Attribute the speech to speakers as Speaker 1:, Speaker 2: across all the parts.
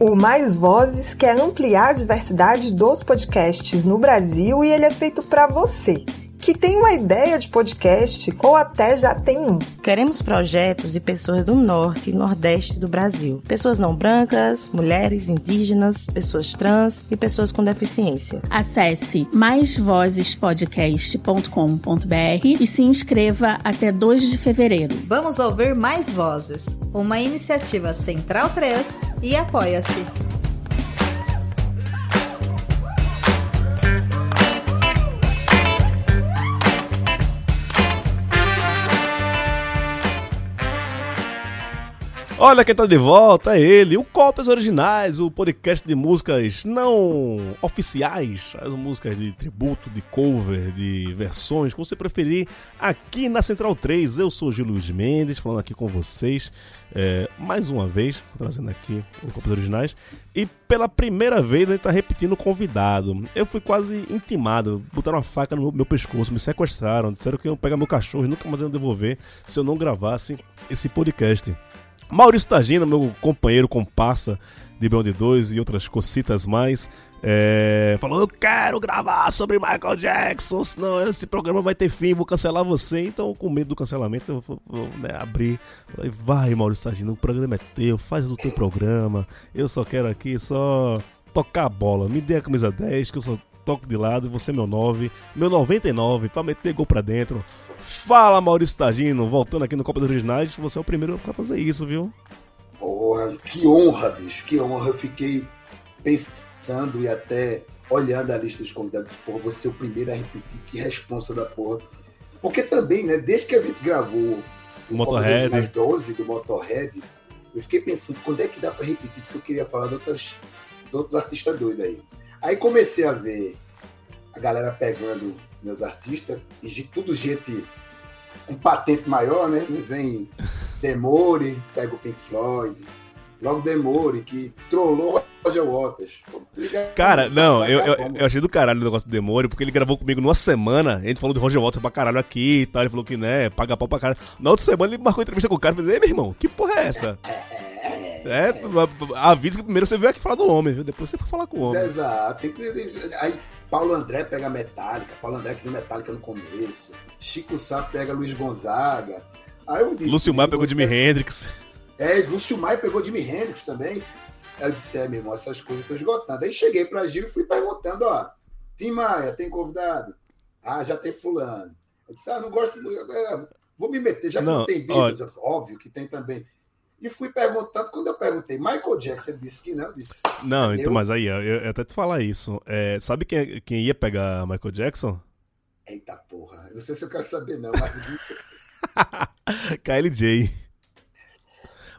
Speaker 1: O Mais Vozes quer ampliar a diversidade dos podcasts no Brasil e ele é feito para você que tem uma ideia de podcast ou até já tem um.
Speaker 2: Queremos projetos de pessoas do norte e nordeste do Brasil. Pessoas não brancas, mulheres, indígenas, pessoas trans e pessoas com deficiência.
Speaker 3: Acesse maisvozespodcast.com.br e se inscreva até 2 de fevereiro.
Speaker 4: Vamos ouvir mais vozes. Uma iniciativa Central 3 e apoia-se.
Speaker 5: Olha quem tá de volta, é ele, o Cópias Originais, o podcast de músicas não oficiais, as músicas de tributo, de cover, de versões, como você preferir, aqui na Central 3. Eu sou o Gil Luiz Mendes, falando aqui com vocês é, mais uma vez, trazendo aqui o Cópias Originais. E pela primeira vez a gente tá repetindo o convidado. Eu fui quase intimado, botaram uma faca no meu pescoço, me sequestraram, disseram que iam pegar meu cachorro e nunca mais iam devolver se eu não gravasse esse podcast. Maurício Tagina, meu companheiro comparsa de Beyond 2 e outras cocitas mais, é, falou: Eu quero gravar sobre Michael Jackson, senão esse programa vai ter fim, vou cancelar você. Então, com medo do cancelamento, eu vou, vou né, abrir. Falei, vai, Maurício Tagina, o programa é teu, faz o teu programa. Eu só quero aqui só tocar a bola. Me dê a camisa 10, que eu só toco de lado, você é meu 9, meu 99, pra meter gol pra dentro. Fala, Maurício Tagino, voltando aqui no Copa dos Originais, você é o primeiro a fazer isso, viu?
Speaker 6: Porra, que honra, bicho, que honra. Eu fiquei pensando e até olhando a lista dos convidados. Porra, você é o primeiro a repetir, que responsa da porra. Porque também, né, desde que a gente gravou
Speaker 5: o Motorhead
Speaker 6: 12 do Motorhead, eu fiquei pensando, quando é que dá pra repetir? Porque eu queria falar de, outras, de outros artistas doidos aí. Aí comecei a ver a galera pegando meus artistas, e de tudo gente com patente maior, né? Vem Demore, pega o Pink Floyd, logo Demore, que trollou Roger Waters.
Speaker 5: Cara, não, eu, eu, eu, achei do caralho o negócio do Demore, porque ele gravou comigo numa semana, a gente falou de Roger Waters pra caralho aqui e tal, ele falou que, né, paga pau pra caralho. Na outra semana ele marcou entrevista com o cara e falou, ei, meu irmão, que porra é essa? É, é, é, é avisa que primeiro você veio aqui falar do homem, viu? depois você foi falar com o homem.
Speaker 6: Exato, tem que... Aí, Paulo André pega Metallica, Paulo André que viu Metallica no começo, Chico Sá pega Luiz Gonzaga.
Speaker 5: Aí eu disse, Lúcio Maia pegou Jimi Hendrix.
Speaker 6: É, Lúcio Maia pegou Jimi Hendrix também. Aí eu disse, é, meu irmão, essas coisas estão esgotando. Aí cheguei pra Gil e fui perguntando, ó, Tim Maia, tem convidado? Ah, já tem fulano. Eu disse, ah, não gosto, vou me meter, já que não, não tem Beatles, óbvio que tem também. E fui perguntando, quando eu perguntei, Michael Jackson disse que não, disse.
Speaker 5: Não, então, mas aí, eu, eu até te falar isso. É, sabe quem, quem ia pegar Michael Jackson?
Speaker 6: Eita porra, eu não sei se eu quero saber, não, mas.
Speaker 5: KLJ.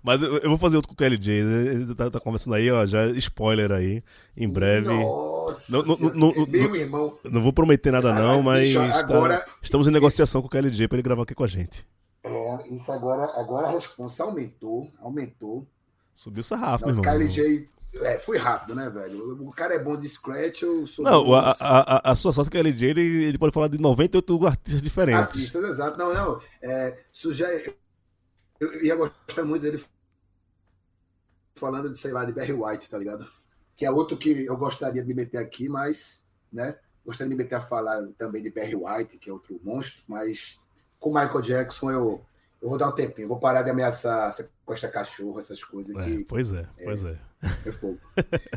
Speaker 5: Mas eu vou fazer outro com o KLJ. Ele tá, tá, conversando aí, ó. Já spoiler aí. Em breve.
Speaker 6: Nossa, não, não, não, meu irmão.
Speaker 5: Não vou prometer nada, não, mas. Bicho, agora, tá, estamos em negociação com o KLJ pra ele gravar aqui com a gente.
Speaker 6: É, isso agora, agora a resposta aumentou, aumentou.
Speaker 5: Subiu o sarrafo, meu.
Speaker 6: KLJ, é, fui rápido, né, velho? O cara é bom de scratch, eu sou.
Speaker 5: Não, a, a, a, sua sorte que é LJ, ele, ele pode falar de 98 artistas diferentes.
Speaker 6: Artistas, exato. Não, não. É, já, eu, eu ia gostar muito dele falando de, sei lá, de Barry White, tá ligado? Que é outro que eu gostaria de me meter aqui, mas, né? Gostaria de me meter a falar também de Barry White, que é outro monstro, mas com Michael Jackson eu, eu vou dar um tempinho, vou parar de ameaçar sequestra cachorro, essas coisas.
Speaker 5: É, que, pois é, é, pois é.
Speaker 6: É fogo.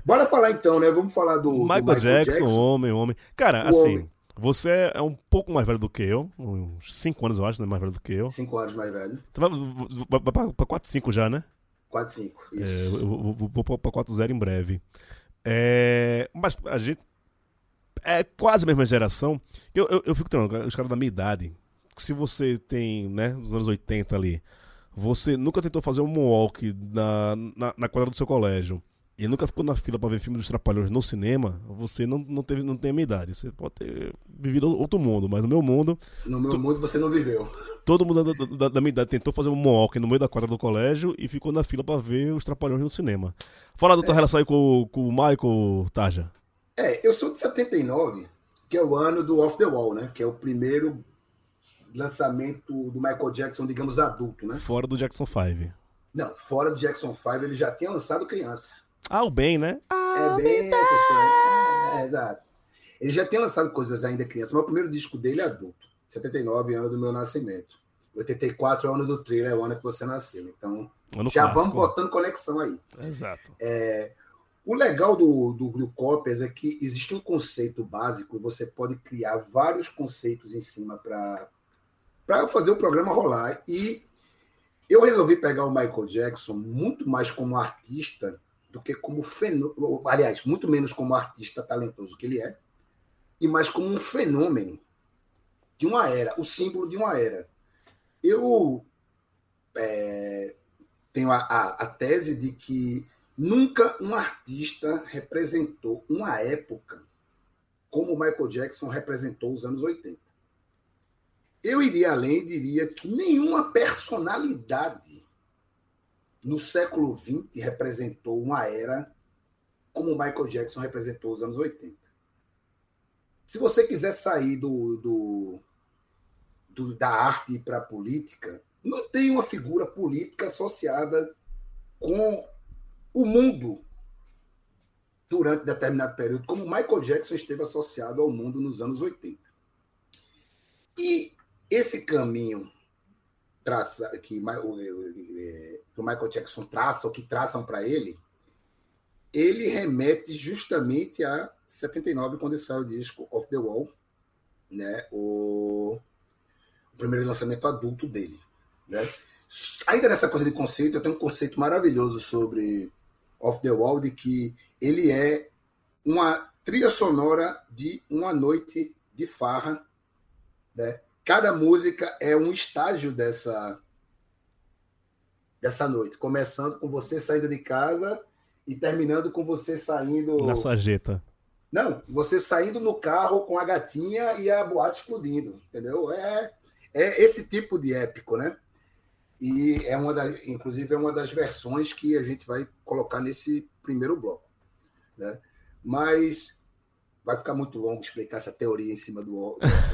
Speaker 6: Bora falar então, né? Vamos falar do
Speaker 5: Michael, do Michael Jackson, Jackson, homem, homem. Cara, o assim, homem. você é um pouco mais velho do que eu, uns 5 anos eu acho, né? Mais velho do que eu.
Speaker 6: 5 anos mais velho.
Speaker 5: Tu vai, vai, vai pra 4, 5 já, né?
Speaker 6: 4, 5,
Speaker 5: isso. É, eu vou, vou, vou pra 4, 0 em breve. É, mas a gente é quase a mesma geração. Eu, eu, eu fico treinando, os caras da minha idade, se você tem, né, nos anos 80 ali, você nunca tentou fazer um moonwalk na, na, na quadra do seu colégio e nunca ficou na fila para ver filme dos Trapalhões no cinema, você não, não, teve, não tem a minha idade. Você pode ter vivido outro mundo, mas no meu mundo.
Speaker 6: No meu mundo você não viveu.
Speaker 5: Todo mundo da, da, da, minha idade tentou fazer um moonwalk no meio da quadra do colégio e ficou na fila para ver os Trapalhões no cinema. Fala da tua é. relação aí com, com o Michael Taja.
Speaker 6: É, eu sou de 79, que é o ano do Off the Wall, né? Que é o primeiro lançamento do Michael Jackson, digamos, adulto, né?
Speaker 5: Fora do Jackson 5.
Speaker 6: Não, fora do Jackson 5, ele já tinha lançado criança.
Speaker 5: Ah, o bem, né?
Speaker 6: é bem essas coisas. É, exato. Ele já tem lançado coisas ainda criança, mas o primeiro disco dele é adulto. 79 anos do meu nascimento. 84 é o ano do thriller, é o ano que você nasceu. Então,
Speaker 5: Ano
Speaker 6: já
Speaker 5: clássico.
Speaker 6: vamos botando conexão aí.
Speaker 5: Exato.
Speaker 6: É, o legal do, do, do Copias é que existe um conceito básico e você pode criar vários conceitos em cima para fazer o programa rolar. E eu resolvi pegar o Michael Jackson muito mais como artista do que como fenômeno. Aliás, muito menos como artista talentoso que ele é, e mais como um fenômeno de uma era, o símbolo de uma era. Eu é, tenho a, a, a tese de que nunca um artista representou uma época como o Michael Jackson representou os anos 80. Eu iria além e diria que nenhuma personalidade no século XX representou uma era como o Michael Jackson representou os anos 80. Se você quiser sair do, do, do da arte para a política, não tem uma figura política associada com o mundo durante determinado período, como Michael Jackson esteve associado ao mundo nos anos 80. E esse caminho traça, que, que o Michael Jackson traça, ou que traçam para ele, ele remete justamente a 79, quando saiu o disco Off the Wall, né? o, o primeiro lançamento adulto dele. Né? Ainda nessa coisa de conceito, eu tenho um conceito maravilhoso sobre Off the Wall, de que ele é uma trilha sonora de uma noite de farra. Né? Cada música é um estágio dessa, dessa noite, começando com você saindo de casa e terminando com você saindo.
Speaker 5: Na sarjeta.
Speaker 6: Não, você saindo no carro com a gatinha e a boate explodindo, entendeu? É, é esse tipo de épico, né? E é uma da, inclusive é uma das versões que a gente vai colocar nesse primeiro bloco, né? Mas vai ficar muito longo explicar essa teoria em cima do UOL.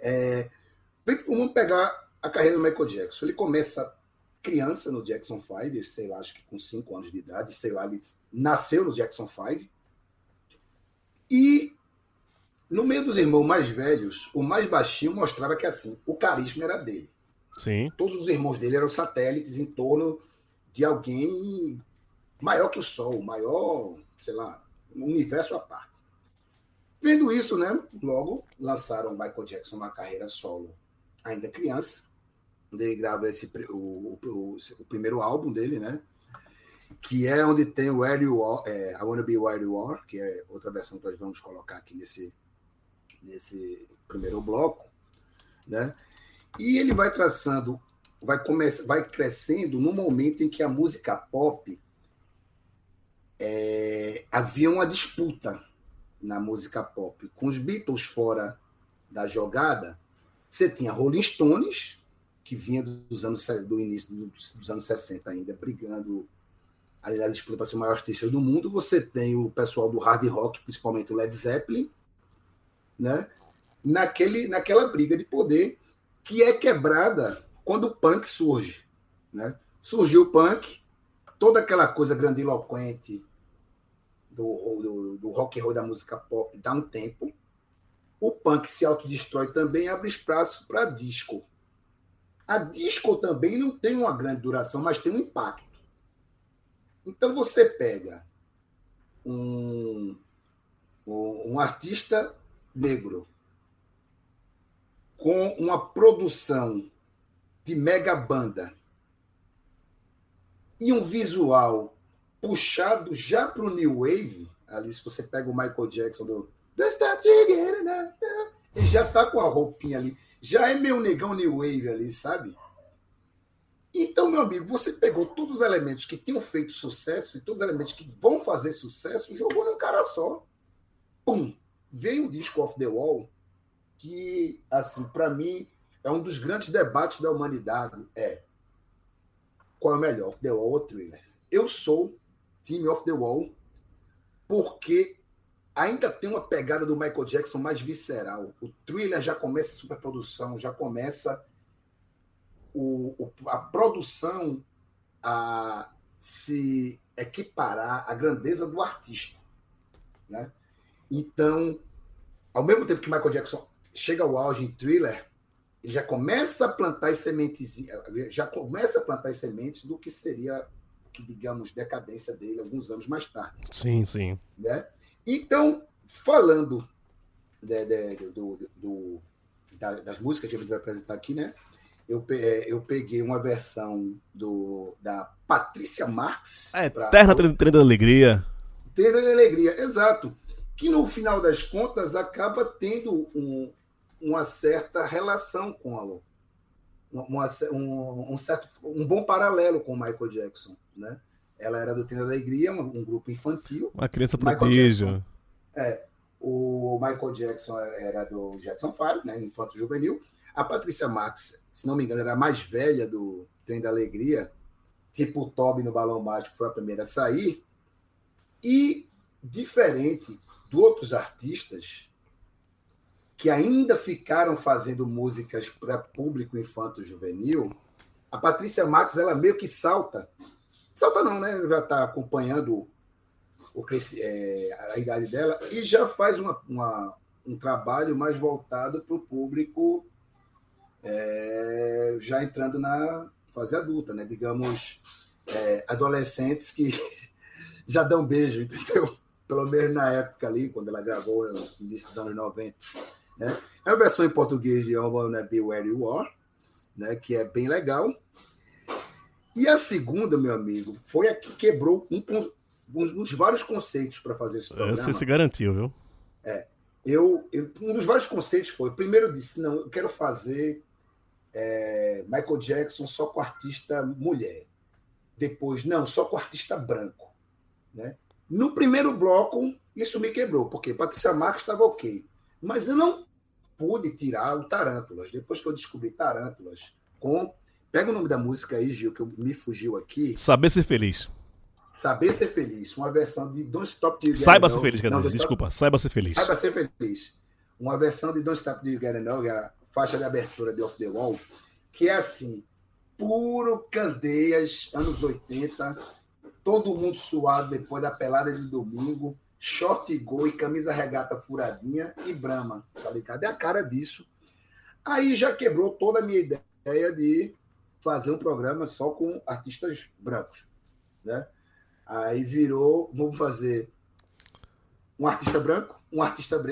Speaker 6: é, vamos pegar a carreira do Michael Jackson. Ele começa criança no Jackson 5, sei lá, acho que com 5 anos de idade, sei lá, ele nasceu no Jackson 5. E no meio dos irmãos mais velhos, o mais baixinho mostrava que assim, o carisma era dele.
Speaker 5: Sim.
Speaker 6: Todos os irmãos dele eram satélites em torno de alguém maior que o Sol, maior, sei lá, um universo à parte. Vendo isso, né, logo lançaram Michael Jackson uma carreira solo, ainda criança, onde ele grava esse, o, o, o, primeiro álbum dele, né, que é onde tem Where You Are, é, I Wanna Be Where You Are, que é outra versão que nós vamos colocar aqui nesse, nesse primeiro bloco, né, e ele vai traçando, vai, começar, vai crescendo no momento em que a música pop é, havia uma disputa na música pop. Com os Beatles fora da jogada, você tinha Rolling Stones, que vinha dos anos do início dos, anos 60 ainda, brigando ali na disputa para ser o maior artista do mundo. Você tem o pessoal do hard rock, principalmente o Led Zeppelin, né? Naquele, naquela briga de poder que é quebrada quando o punk surge. Né? Surgiu o punk, toda aquela coisa grandiloquente do, do, do rock and roll da música pop dá um tempo. O punk se autodestrói também abre espaço para disco. A disco também não tem uma grande duração, mas tem um impacto. Então você pega um, um artista negro com uma produção de mega banda e um visual puxado já para o New Wave, ali se você pega o Michael Jackson do ele já tá com a roupinha ali, já é meu negão New Wave ali, sabe? Então, meu amigo, você pegou todos os elementos que tinham feito sucesso e todos os elementos que vão fazer sucesso e jogou num cara só. Pum! Veio o disco Off the Wall, que, assim, para mim, é um dos grandes debates da humanidade. É qual é o melhor, Off the Wall ou Thriller? Eu sou time Off the Wall porque ainda tem uma pegada do Michael Jackson mais visceral. O Thriller já começa a superprodução, já começa o, o, a produção a se equiparar a grandeza do artista. Né? Então, ao mesmo tempo que Michael Jackson chega ao auge em Thriller, ele já começa a plantar as sementes, já começa a plantar as sementes do que seria, digamos, decadência dele alguns anos mais tarde.
Speaker 5: Sim, sim.
Speaker 6: Né? Então, falando de, de, do, do, das músicas que a gente vai apresentar aqui, né? Eu, eu peguei uma versão do, da Patrícia Marx.
Speaker 5: É, pra... Trem da Alegria.
Speaker 6: Trem da Alegria, exato. Que no final das contas acaba tendo um, uma certa relação com a uma, um, um, certo, um bom paralelo com o Michael Jackson, né? Ela era do Trem da Alegria, um, um grupo infantil.
Speaker 5: Uma criança prodígio.
Speaker 6: É, o Michael Jackson era do Jackson 5, né, infanto juvenil. A Patrícia Max, se não me engano, era a mais velha do Trem da Alegria, tipo o Toby no Balão Mágico, foi a primeira a sair. E, diferente de outros artistas que ainda ficaram fazendo músicas para público infanto juvenil, a Patrícia Max, ela meio que salta. Salta não, né? Já está acompanhando o, é, a idade dela e já faz uma, uma um trabalho mais voltado para o público é, já entrando na fase adulta, né? Digamos, é, adolescentes que já dão beijo, entendeu? Pelo menos na época ali, quando ela gravou no início dos anos 90. Né? É a versão em português de I Wanna Be Where You Are, né? que é bem legal. E a segunda, meu amigo, foi a que quebrou um, um dos vários conceitos para fazer esse programa.
Speaker 5: Você se garantiu, viu?
Speaker 6: É. Eu, eu, um dos vários conceitos foi, primeiro eu disse, não, eu quero fazer é, Michael Jackson só com artista mulher. Depois, não, só com artista branco. Né? No primeiro bloco, isso me quebrou, porque Patrícia Marques estava ok. Mas eu não pude tirar o Tarântulas. Depois que eu descobri Tarântulas, com. Pega o nome da música aí, Gil, que me fugiu aqui.
Speaker 5: Saber ser feliz.
Speaker 6: Saber Ser Feliz, uma versão de Don't Stop Till You
Speaker 5: Saiba Ser Feliz, quer dizer, desculpa, Stop... Saiba Ser Feliz.
Speaker 6: Saiba Ser Feliz. Uma versão de Don't Stop Till You Get é a faixa de abertura de Off the Wall, que é assim, puro Candeias, anos 80, todo mundo suado depois da pelada de domingo, short gol e camisa regata furadinha e brama, tá ligado? É a cara disso. Aí já quebrou toda a minha ideia de fazer um programa só com artistas brancos, né? Aí virou, vamos fazer um artista branco, um artista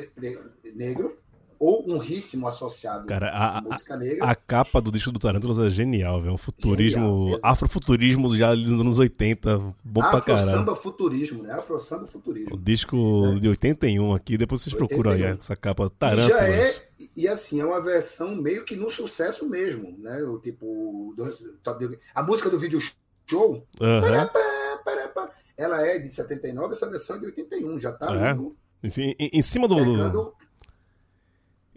Speaker 6: negro, ou um ritmo associado
Speaker 5: Cara, a,
Speaker 6: à música negra.
Speaker 5: A capa do disco do Tarântulas é genial, velho. Um futurismo, genial, afrofuturismo já ali nos anos 80. Bom Afro pra caralho.
Speaker 6: Afro-samba futurismo, né? Afro-samba futurismo.
Speaker 5: O disco é. de 81 aqui, depois vocês 81. procuram aí essa capa Tarântulas.
Speaker 6: E já é, e assim, é uma versão meio que no sucesso mesmo, né? O tipo, a música do vídeo show.
Speaker 5: Uhum
Speaker 6: ela é de 79, essa versão é de 81, já tá é. no,
Speaker 5: em, em, em, cima do, pegando...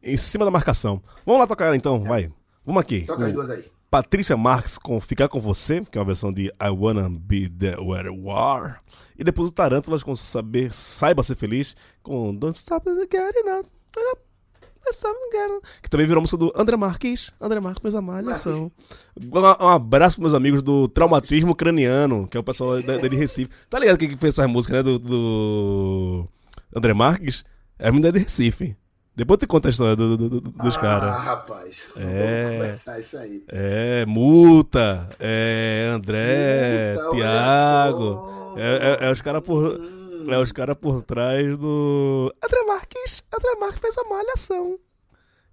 Speaker 5: Em cima da marcação. Vamos lá tocar ela então, vai. Vamos aqui.
Speaker 6: Toca as duas aí.
Speaker 5: Patrícia Marques com Ficar Com Você, que é uma versão de I Wanna Be There Where You Are. E depois o Tarântulas com Saber Saiba Ser Feliz, com Don't Stop Getting Up. Que também virou música do André Marques. André Marques fez a malhação. Um, abraço para meus amigos do Traumatismo Craniano, que é o pessoal da, de Recife. Tá ligado que fez essa música, né? Do, do André Marques? É a menina de Recife. Depois eu te conto a história do, do, do, dos ah, caras.
Speaker 6: Ah, rapaz.
Speaker 5: É.
Speaker 6: conversar isso aí.
Speaker 5: É, Multa. É, André. Multa, Tiago. É, é, é, os caras por. Hum. É os caras por trás do. André Marques. André Marques fez a malhação.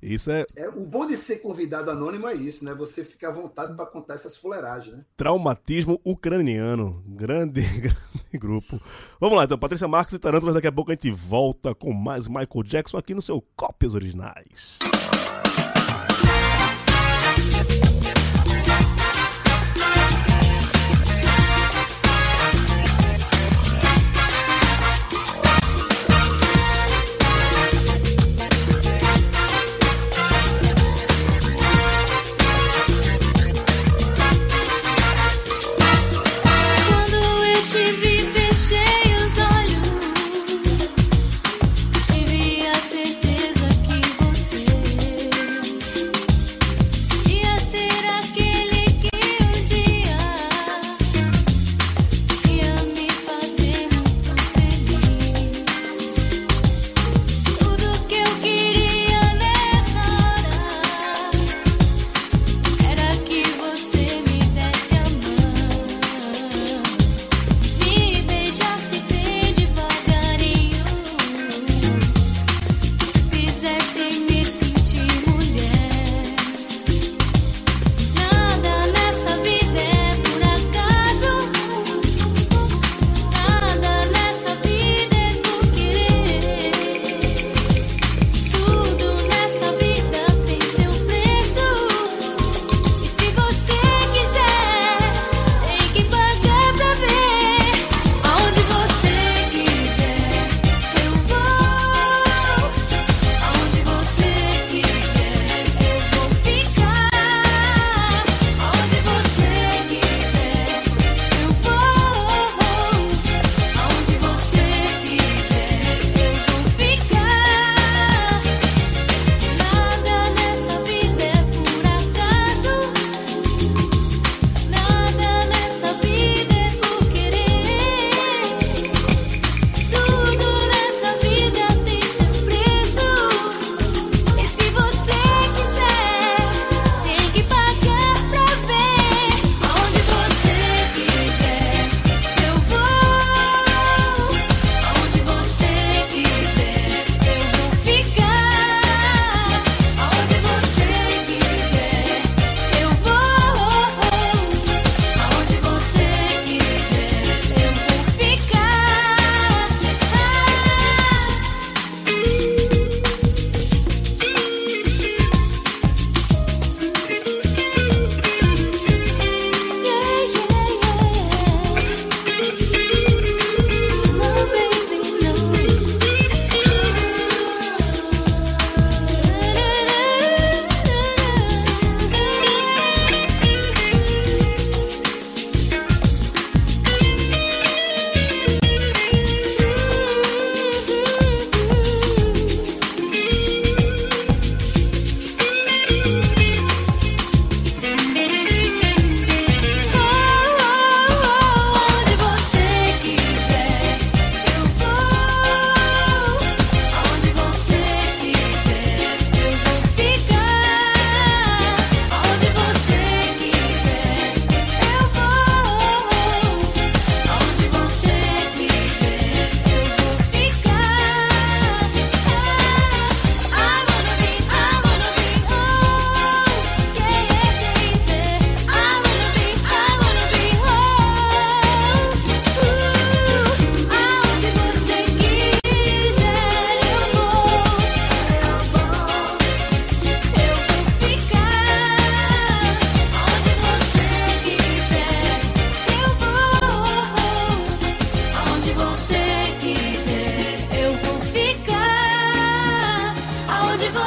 Speaker 5: Isso é...
Speaker 6: é. O bom de ser convidado anônimo é isso, né? Você fica à vontade para contar essas fuleiragens, né?
Speaker 5: Traumatismo ucraniano. Grande, grande grupo. Vamos lá, então. Patrícia Marques e Tarântulas. Daqui a pouco a gente volta com mais Michael Jackson aqui no seu Cópias Originais.
Speaker 7: Ligue-se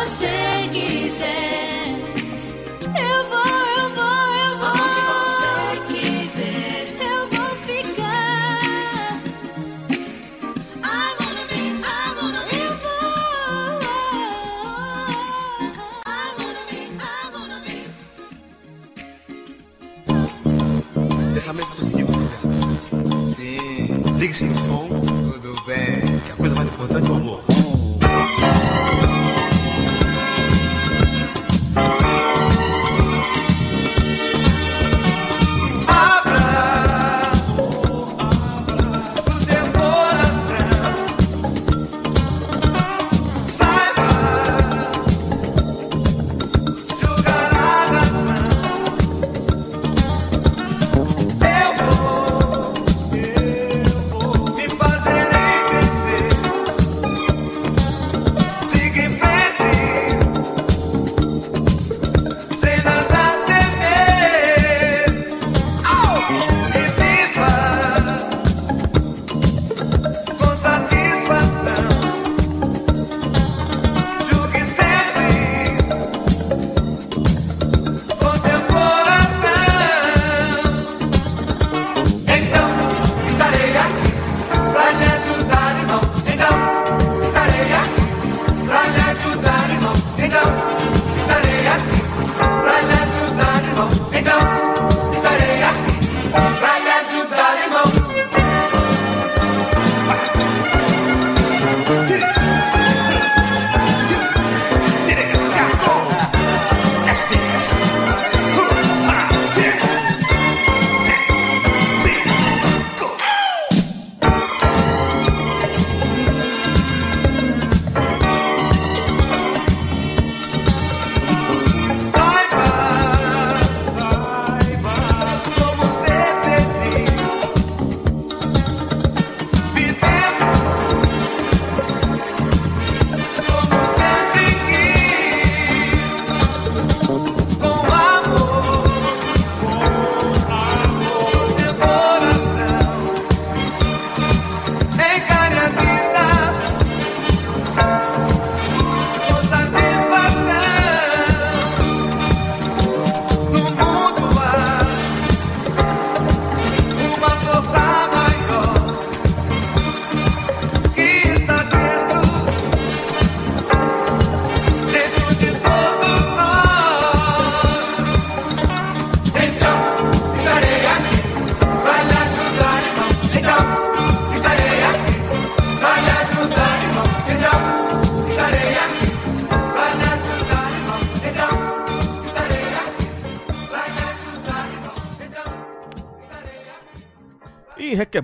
Speaker 8: say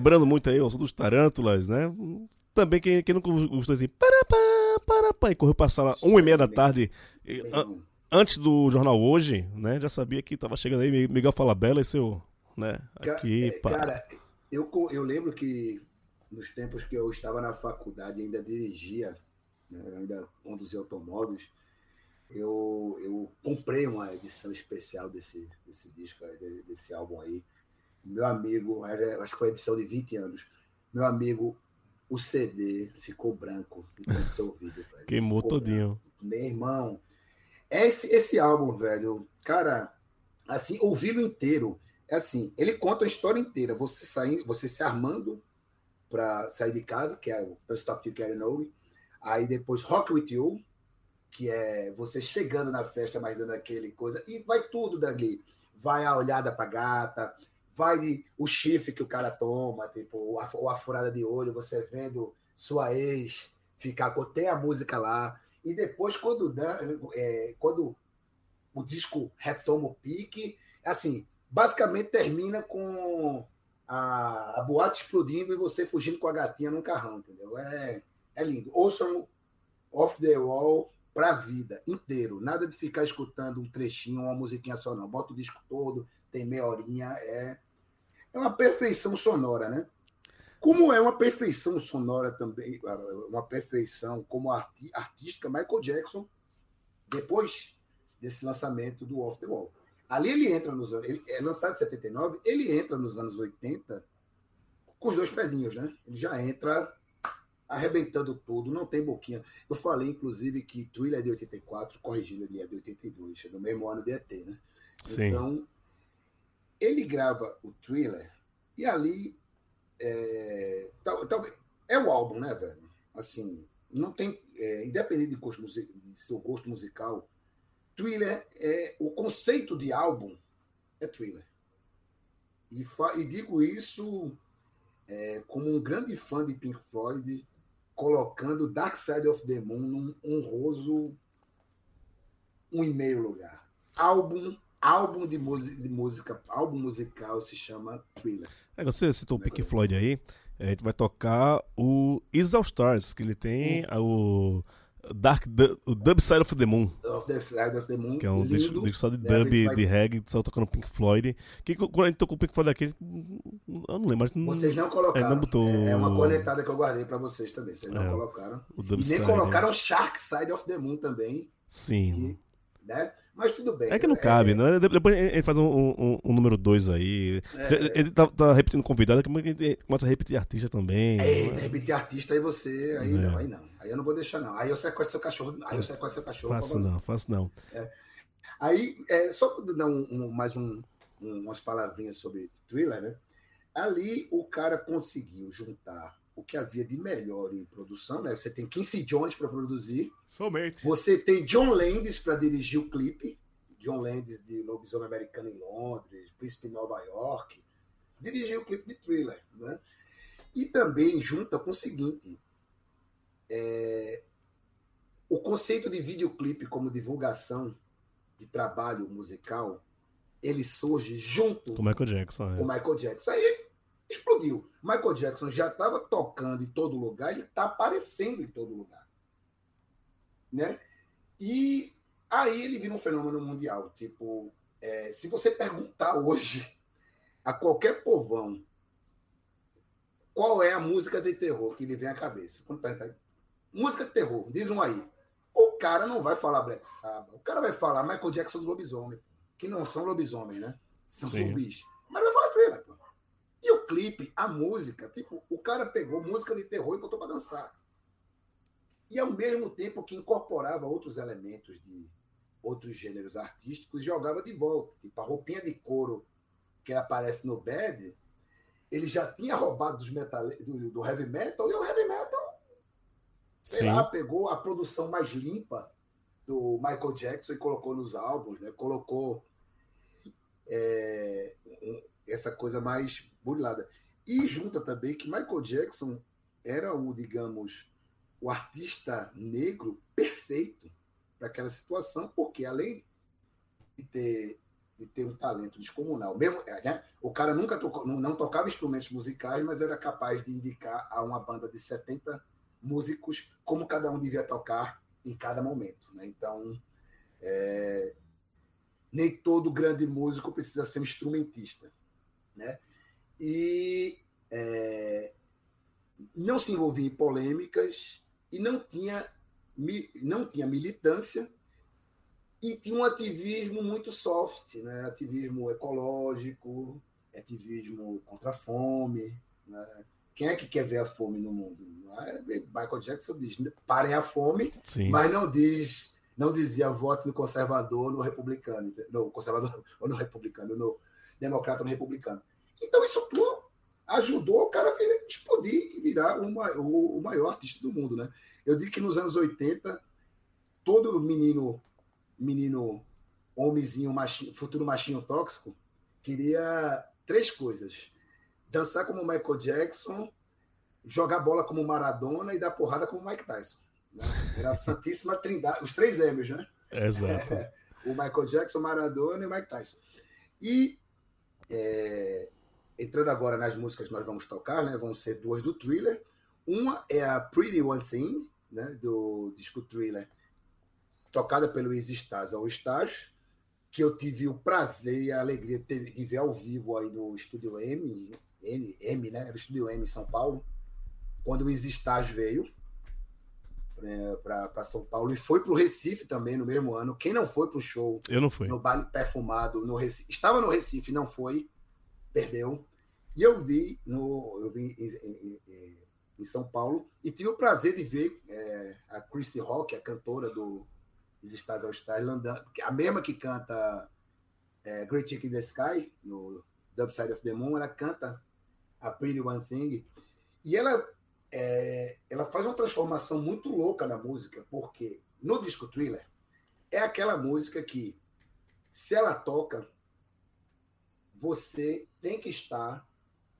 Speaker 8: Requebrando muito aí o som dos Tarântulas, né? Também quem, quem não gostou assim, parapá, parapá, e correu pra sala uma e meia da tarde, e, an- antes do jornal hoje, né? Já sabia que tava chegando aí Miguel Falabella e seu, né? Aqui,
Speaker 6: é,
Speaker 8: pá.
Speaker 6: Cara, eu, eu lembro que nos tempos que eu estava na faculdade e ainda dirigia, né, ainda conduzia automóveis, eu, eu comprei uma edição especial desse, desse disco, desse álbum aí. Meu amigo, era- acho que foi a edição de 20 anos. Meu amigo, o CD ficou branco de tanto ser ouvido. velho.
Speaker 8: Queimou
Speaker 6: Ficou
Speaker 8: todinho.
Speaker 6: meu irmão, esse, esse álbum, velho, cara, assim, ouvi-lo inteiro. É assim, ele conta a história inteira. Você saindo, você se armando para sair de casa, que é o Stop You Know Me. Aí depois Rock With You, que é você chegando na festa, mas dando aquele coisa. E vai tudo dali. Vai a olhada pra gata, vai de- o chifre que o cara toma, tipo, ou a, furada de olho, você vendo sua ex ficar com. Tem a música lá. E depois, quando, é, quando o disco retoma o pique, assim, basicamente termina com a, a boate explodindo e você fugindo com a gatinha num carrão, entendeu? É, é lindo. Ouçam Off the Wall pra vida, inteiro. Nada de ficar escutando um trechinho, uma musiquinha só, não. Bota o disco todo, tem meia horinha. É, é uma perfeição sonora, né? Como é uma perfeição sonora também, uma perfeição como arti artística, Michael Jackson, depois desse lançamento do Off the Wall. Ali ele entra nos anos. Ele é lançado em 79, ele entra nos anos 80 com os dois pezinhos, né? Ele já entra arrebentando tudo, não tem boquinha. Eu falei, inclusive, que Thriller é de 84, corrigindo ele é de 82, é do mesmo ano de ET, né?
Speaker 8: Sim.
Speaker 6: Então, ele grava o Thriller e ali é, tal- talvez é o álbum, né, velho? Assim, não tem, é, independente de, gosto de seu gosto musical, Thriller é o conceito de álbum é Thriller. E, fa- e digo isso é, como um grande fã de Pink Floyd, colocando Dark Side of the Moon num honroso um e meio lugar. Álbum, álbum de música, de música, álbum musical se chama Thriller.
Speaker 5: É, você citou o Pink Floyd aí. A gente vai tocar o Is All Stars, que ele tem
Speaker 6: Hum.
Speaker 5: o Dark o Dub Side of the Moon,
Speaker 6: Of the Side of the Moon,
Speaker 5: que é um
Speaker 6: lindo.
Speaker 5: disco, só de
Speaker 6: né?
Speaker 5: Dub,
Speaker 6: vai-
Speaker 5: de reggae, só tocando Pink Floyd. Que quando a gente tocou o Pink Floyd aqui, eu não lembro, mas não-
Speaker 6: Vocês não colocaram.
Speaker 5: Ainda botou
Speaker 6: É é uma cornetada que eu guardei para vocês também. Vocês não
Speaker 5: É,
Speaker 6: colocaram. E nem
Speaker 5: Side.
Speaker 6: colocaram Shark Side of the Moon também,
Speaker 5: Sim.
Speaker 6: né? Mas tudo bem.
Speaker 5: É que não cabe, né? De- Depois a gente faz um, um- um número 2 aí.
Speaker 6: É, é.
Speaker 5: Ele tá, tá repetindo convidado, gente começa a repetir artista também.
Speaker 6: É,
Speaker 5: né?
Speaker 6: repetir artista aí você. Aí
Speaker 5: É.
Speaker 6: não, aí não. Aí eu não vou deixar, não. Aí eu sequestro seu cachorro. Aí eu sequestro seu cachorro.
Speaker 5: Faço não, faço não.
Speaker 6: Aí, é, só para dar um- um- mais um- umas palavrinhas sobre thriller, né? Ali o cara conseguiu juntar o que havia de melhor em produção, né? Você tem Quincy Jones para produzir,
Speaker 5: Somente.
Speaker 6: você tem John Landis para dirigir o clipe, John Landis de Lobisomem Americano em Londres, Príncipe em Nova York, dirigiu o clipe de thriller, né? E também junta com o seguinte, é, o conceito de videoclipe como divulgação de trabalho musical, ele surge junto
Speaker 5: Com o Michael Jackson, é.
Speaker 6: Michael Jackson. Aí explodiu. Michael Jackson já estava tocando em todo lugar, ele está aparecendo em todo lugar. Né? E aí ele vira um fenômeno mundial. Tipo, é, se você perguntar hoje a qualquer povão qual é a música de terror que lhe vem à cabeça, música de terror, diz um aí. O cara não vai falar Black Sabbath, o cara vai falar Michael Jackson do lobisomem, que não são lobisomem, né? São
Speaker 5: Sim.
Speaker 6: zumbis. Clipe, a música, tipo, o cara pegou música de terror e botou pra dançar. E ao mesmo tempo que incorporava outros elementos de outros gêneros artísticos, jogava de volta. Tipo, a roupinha de couro que aparece no Bad, ele já tinha roubado dos metal, do, do heavy metal, e o heavy metal, sei
Speaker 5: Sim.
Speaker 6: lá, pegou a produção mais limpa do Michael Jackson e colocou nos álbuns, né? Colocou é, essa coisa mais burilada. E junta também que Michael Jackson era o, digamos, o artista negro perfeito para aquela situação, porque além de ter, de ter um talento descomunal, mesmo, é, né? o cara nunca tocou, não, tocava instrumentos musicais, mas era capaz de indicar a uma banda de 70 músicos como cada um devia tocar em cada momento. Né? Então, é, nem todo grande músico precisa ser um instrumentista. Né? E é, não se envolvia em polêmicas e não tinha, não tinha militância e tinha um ativismo muito soft, né? ativismo ecológico, ativismo contra a fome. Né? Quem é que quer ver a fome no mundo? Michael Jackson diz: parem a fome,
Speaker 5: Sim.
Speaker 6: mas não diz, não dizia vote no conservador, no republicano, no conservador ou no republicano, no democrata ou no republicano. Então isso tudo ajudou o cara a vir- explodir e virar o, ma- o- maior artista do mundo, né? Eu digo que nos anos 80 todo menino menino homenzinho machinho, futuro machinho tóxico queria três coisas: dançar como Michael Jackson, jogar bola como Maradona e dar porrada como Mike Tyson. né? Era a Santíssima Trindade, os três M's, né?
Speaker 5: Exato.
Speaker 6: O Michael Jackson, Maradona e o Mike Tyson. E é, entrando agora nas músicas que nós vamos tocar, né? Vão ser duas do Thriller. Uma é a Pretty One Thing, né? Do disco Thriller, tocada pelo Easy Stars All Stars, que eu tive o prazer e a alegria de, ver ao vivo aí no Estúdio M, M, M, né? Era o Estúdio M em São Paulo, quando o Easy Stars veio para São Paulo e foi para o Recife também no mesmo ano. Quem não foi para o show
Speaker 5: Eu não fui.
Speaker 6: no baile perfumado no Recife, estava no Recife, não foi, perdeu. E eu vi no, eu vi em, em- em- São Paulo e tive o prazer de ver é, a Christy Rock, a cantora do Os Stars All Stars, Landan- a mesma que canta é, Great Chick in the Sky no The Upside of the Moon, ela canta a Pretty One Thing e ela é, ela faz uma transformação muito louca na música, porque no disco Thriller é aquela música que se ela toca, você tem que estar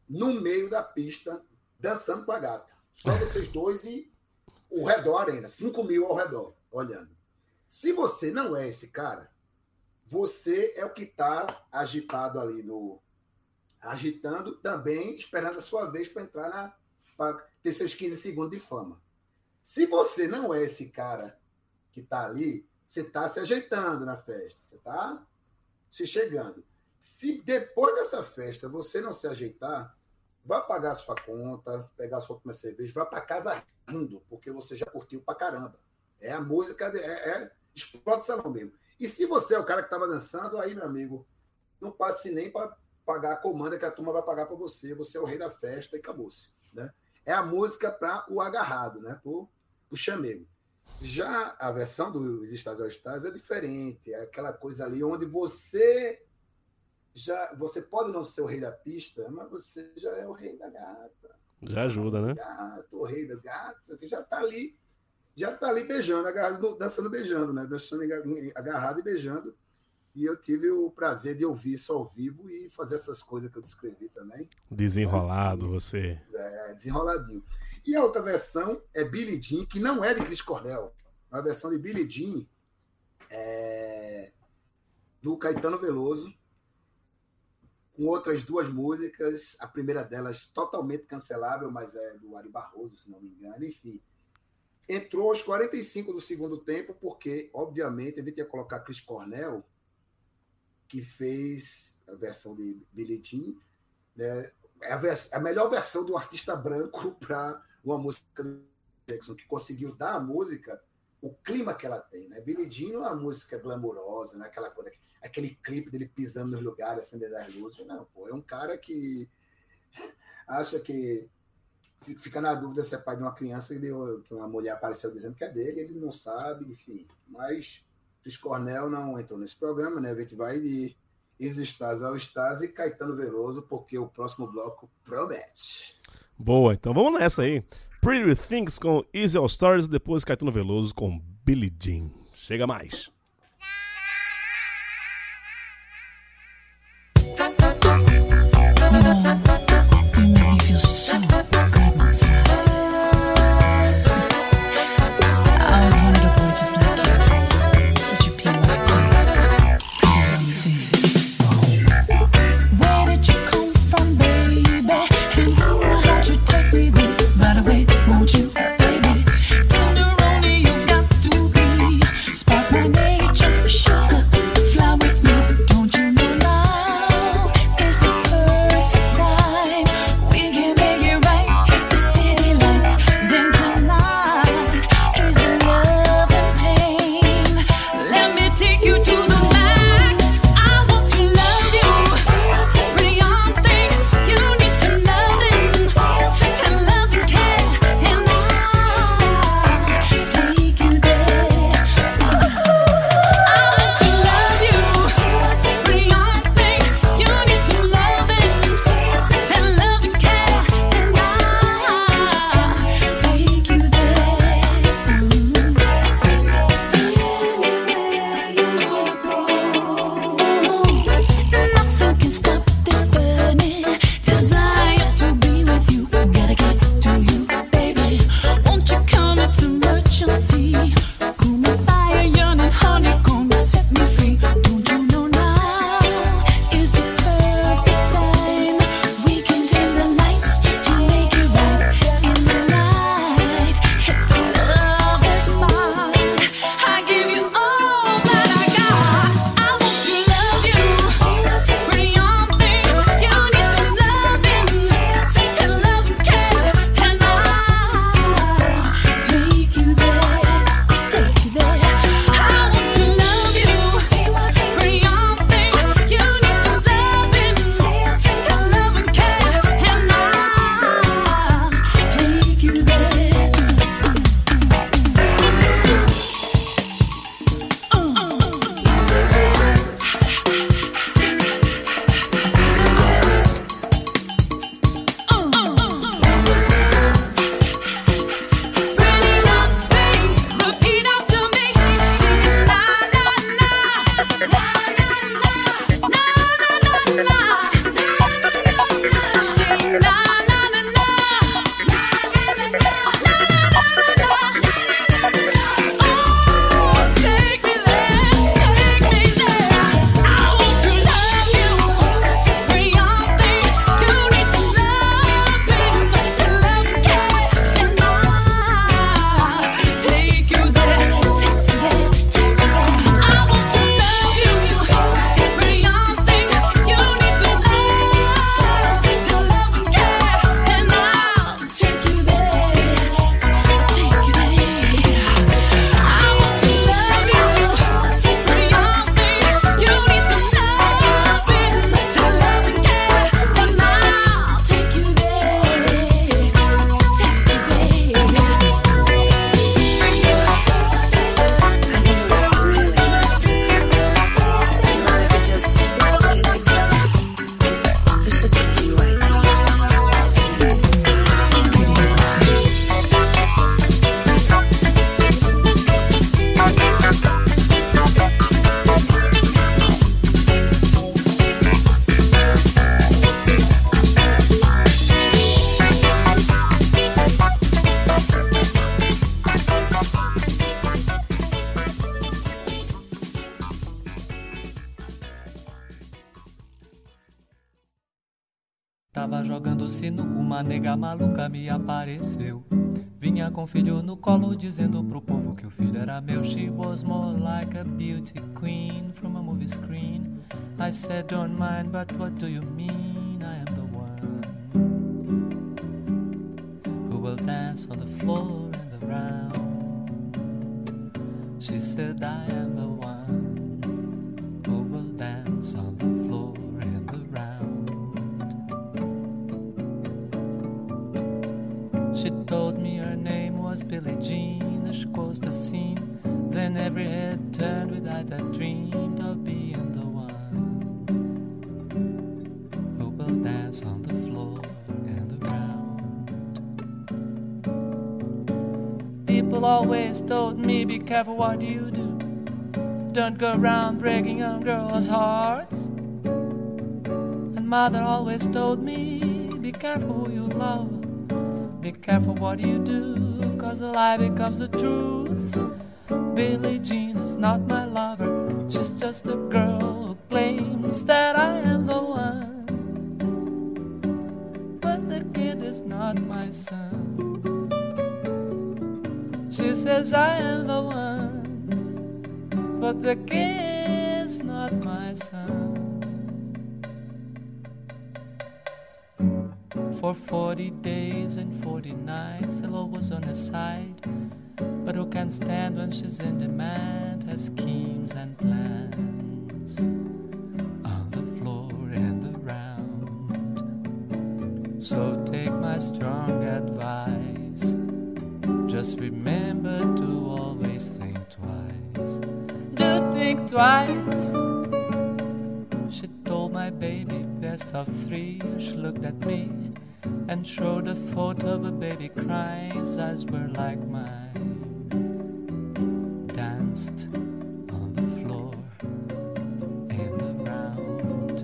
Speaker 6: no meio da pista, dançando com a gata. Só vocês dois e o redor arena, 5 mil ao redor, olhando. Se você não é esse cara, você é o que está agitado ali no. agitando também, esperando a sua vez para entrar na. Para ter seus 15 segundos de fama. Se você não é esse cara que está ali, você está se ajeitando na festa, você está se chegando. Se depois dessa festa você não se ajeitar, vá pagar a sua conta, pegar a sua última cerveja, vá para casa rindo, porque você já curtiu pra caramba. É a música, é, é explode salão mesmo. E se você é o cara que estava dançando, aí, meu amigo, não passe nem para pagar a comanda que a turma vai pagar para você. Você é o rei da festa e acabou-se. Né? É a música para o agarrado, né? Pro, pro chamego. Já a versão dos All Stars é diferente. É aquela coisa ali onde você já você pode não ser o rei da pista, mas você já é o rei da gata.
Speaker 5: Já ajuda, né?
Speaker 6: Gato, o rei do gato, isso aqui já tá ali, já tá ali beijando, agarrado, dançando beijando, né? Dançando agarrado e beijando. E eu tive o prazer de ouvir isso ao vivo e fazer essas coisas que eu descrevi também.
Speaker 5: Desenrolado, você.
Speaker 6: É, desenroladinho. E a outra versão é Billy Jean, que não é de Chris Cornell. É uma versão de Billy Jean é, do Caetano Veloso, com outras duas músicas. A primeira delas totalmente cancelável, mas é do Ari Barroso, se não me engano. Enfim, entrou aos 45 do segundo tempo, porque, obviamente, a gente ia colocar Chris Cornell, que fez a versão de Billy Jean, né? é a, vers- a melhor versão do artista branco para uma música Jackson, que conseguiu dar à música o clima que ela tem. Né? Billy Jean é uma música glamourosa, não é aquela coisa, aquele clipe dele pisando nos lugares, acendendo as luzes. Não, pô, é um cara que acha que fica na dúvida se é pai de uma criança deu, que uma mulher apareceu dizendo que é dele, ele não sabe, enfim. Mas Chris Cornell não entrou nesse programa, né? A gente vai de Stars ao Stars e Caetano Veloso, porque o próximo bloco promete.
Speaker 5: Boa, então vamos nessa aí. Pretty Things com Easy All Stars, depois Caetano Veloso com Billie Jean. Chega mais.
Speaker 9: Beauty queen from a movie screen. I said, don't mind, but what do you mean? I am the one who will dance on the floor and around. She said, I am the one who will dance on the floor and around. She told me her name was Billie Jean as she closed the scene. Every head turned with eyes that dreamed of being the one who will dance on the floor and around. People always told me, be careful what you do. Don't go around breaking young girls' hearts. And mother always told me, be careful who you love. Be careful what you do, cause the lie becomes the truth. Billie Jean is not my lover, she's just a girl who claims that I am the one. But the kid is not my son. She says I am the one, but the kid's not my son. For 40 days and 40 nights, the Lord was on her side. But who can stand when she's in demand? Her schemes and plans on the floor and around. So take my strong advice. Just remember to always think twice. Do think twice. She told my baby best of three. She looked at me and showed a photo of a baby crying. His eyes were like mine. On the floor and around.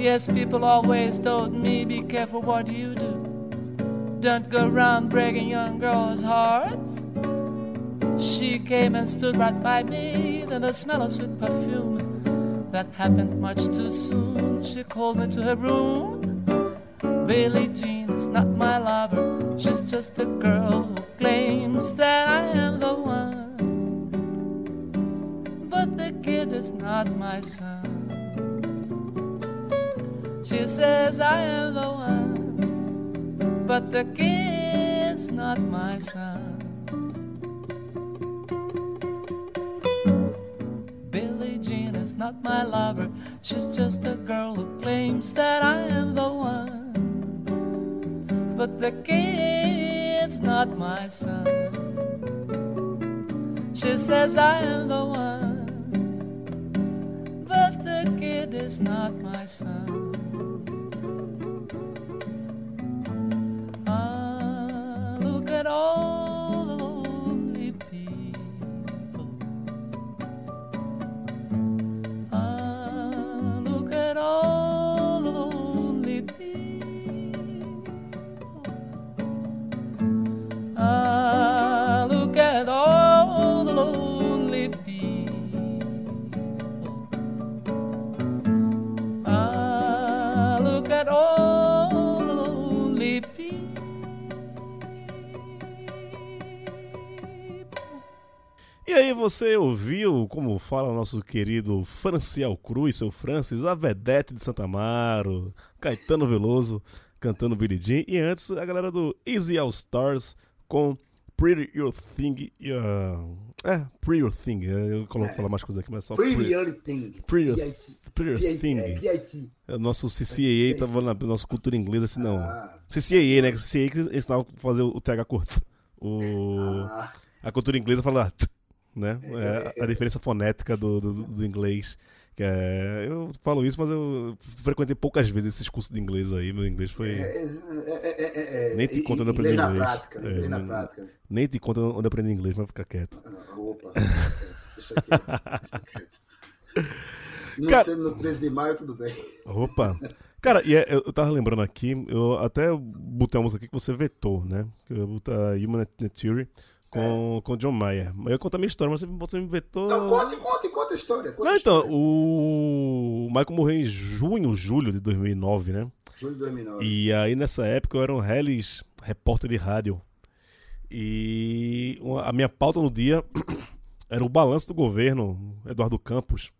Speaker 9: Yes, people always told me be careful what you do. Don't go around breaking young girls' hearts. She came and stood right by me, then the smell of sweet perfume. That happened much too soon. She called me to her room. Billie Jean is not my lover. She's just a girl who claims that I am is not my son. She says I am the one. But the kid's not my son. Billie Jean is not my lover. She's just a girl who claims that I am the one. But the kid's not my son. She says I am the one. Is not my son. Ah, look at all
Speaker 5: você ouviu, como fala o nosso querido Franciel Cruz, seu Francis, a vedete de Santa Amaro, Caetano Veloso cantando Billie Jean, e antes a galera do Easy All Stars com Pretty Your Thing, uh, é, Pretty Your Thing, eu coloco falar mais coisas aqui, mas só
Speaker 6: Pretty Young Thing.
Speaker 5: Pretty Your. Pretty Your Thing.
Speaker 6: é, PIT.
Speaker 5: O nosso CCAA tava na nossa cultura inglesa, assim, não.
Speaker 6: Ah.
Speaker 5: CCAA, né? CCAA que ensinava a fazer o TH curto. O...
Speaker 6: Ah,
Speaker 5: A cultura inglesa fala né? É a diferença fonética do, do, do inglês. Que é, eu falo isso, mas eu frequentei poucas vezes esses cursos de inglês aí. Meu inglês foi.
Speaker 6: é, é, é, é, é,
Speaker 5: Nem te conto onde eu aprendi inglês.
Speaker 6: prática,
Speaker 5: É,
Speaker 6: inglês na prática.
Speaker 5: Nem te conto onde eu aprendi inglês, mas fica quieto.
Speaker 6: Ah, Opa, deixa quieto, deixa quieto. Não sendo no 13 de maio, tudo bem.
Speaker 5: Opa! Cara, e é- eu tava lembrando aqui, eu até botei uma música aqui que você vetou, né? Eu botei Human Nature com, com John Mayer. Eu ia contar minha história, mas você, me vetou.
Speaker 6: Então, conte, conte, conta a história. Conta
Speaker 5: Não,
Speaker 6: a
Speaker 5: então,
Speaker 6: história.
Speaker 5: o Michael morreu em junho, julho de 2009, né?
Speaker 6: Julho de 2009.
Speaker 5: E aí nessa época eu era um reles repórter de rádio. E a minha pauta no dia era o balanço do governo Eduardo Campos,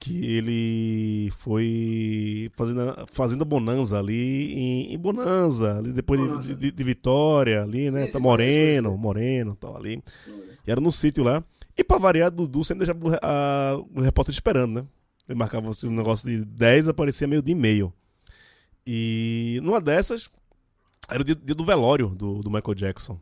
Speaker 5: que ele foi fazendo a Fazenda Bonanza ali em, em Bonanza, ali depois de-
Speaker 6: Bonanza.
Speaker 5: de, de Vitória, ali, né? Tá
Speaker 6: isso,
Speaker 5: Moreno. Moreno, tal ali. E era no sítio lá. E pra variar, Dudu sempre deixava a- o repórter esperando, né? Ele marcava assim, um negócio de 10, aparecia meio de e meio. E numa dessas, era o dia, dia do velório do, do Michael Jackson.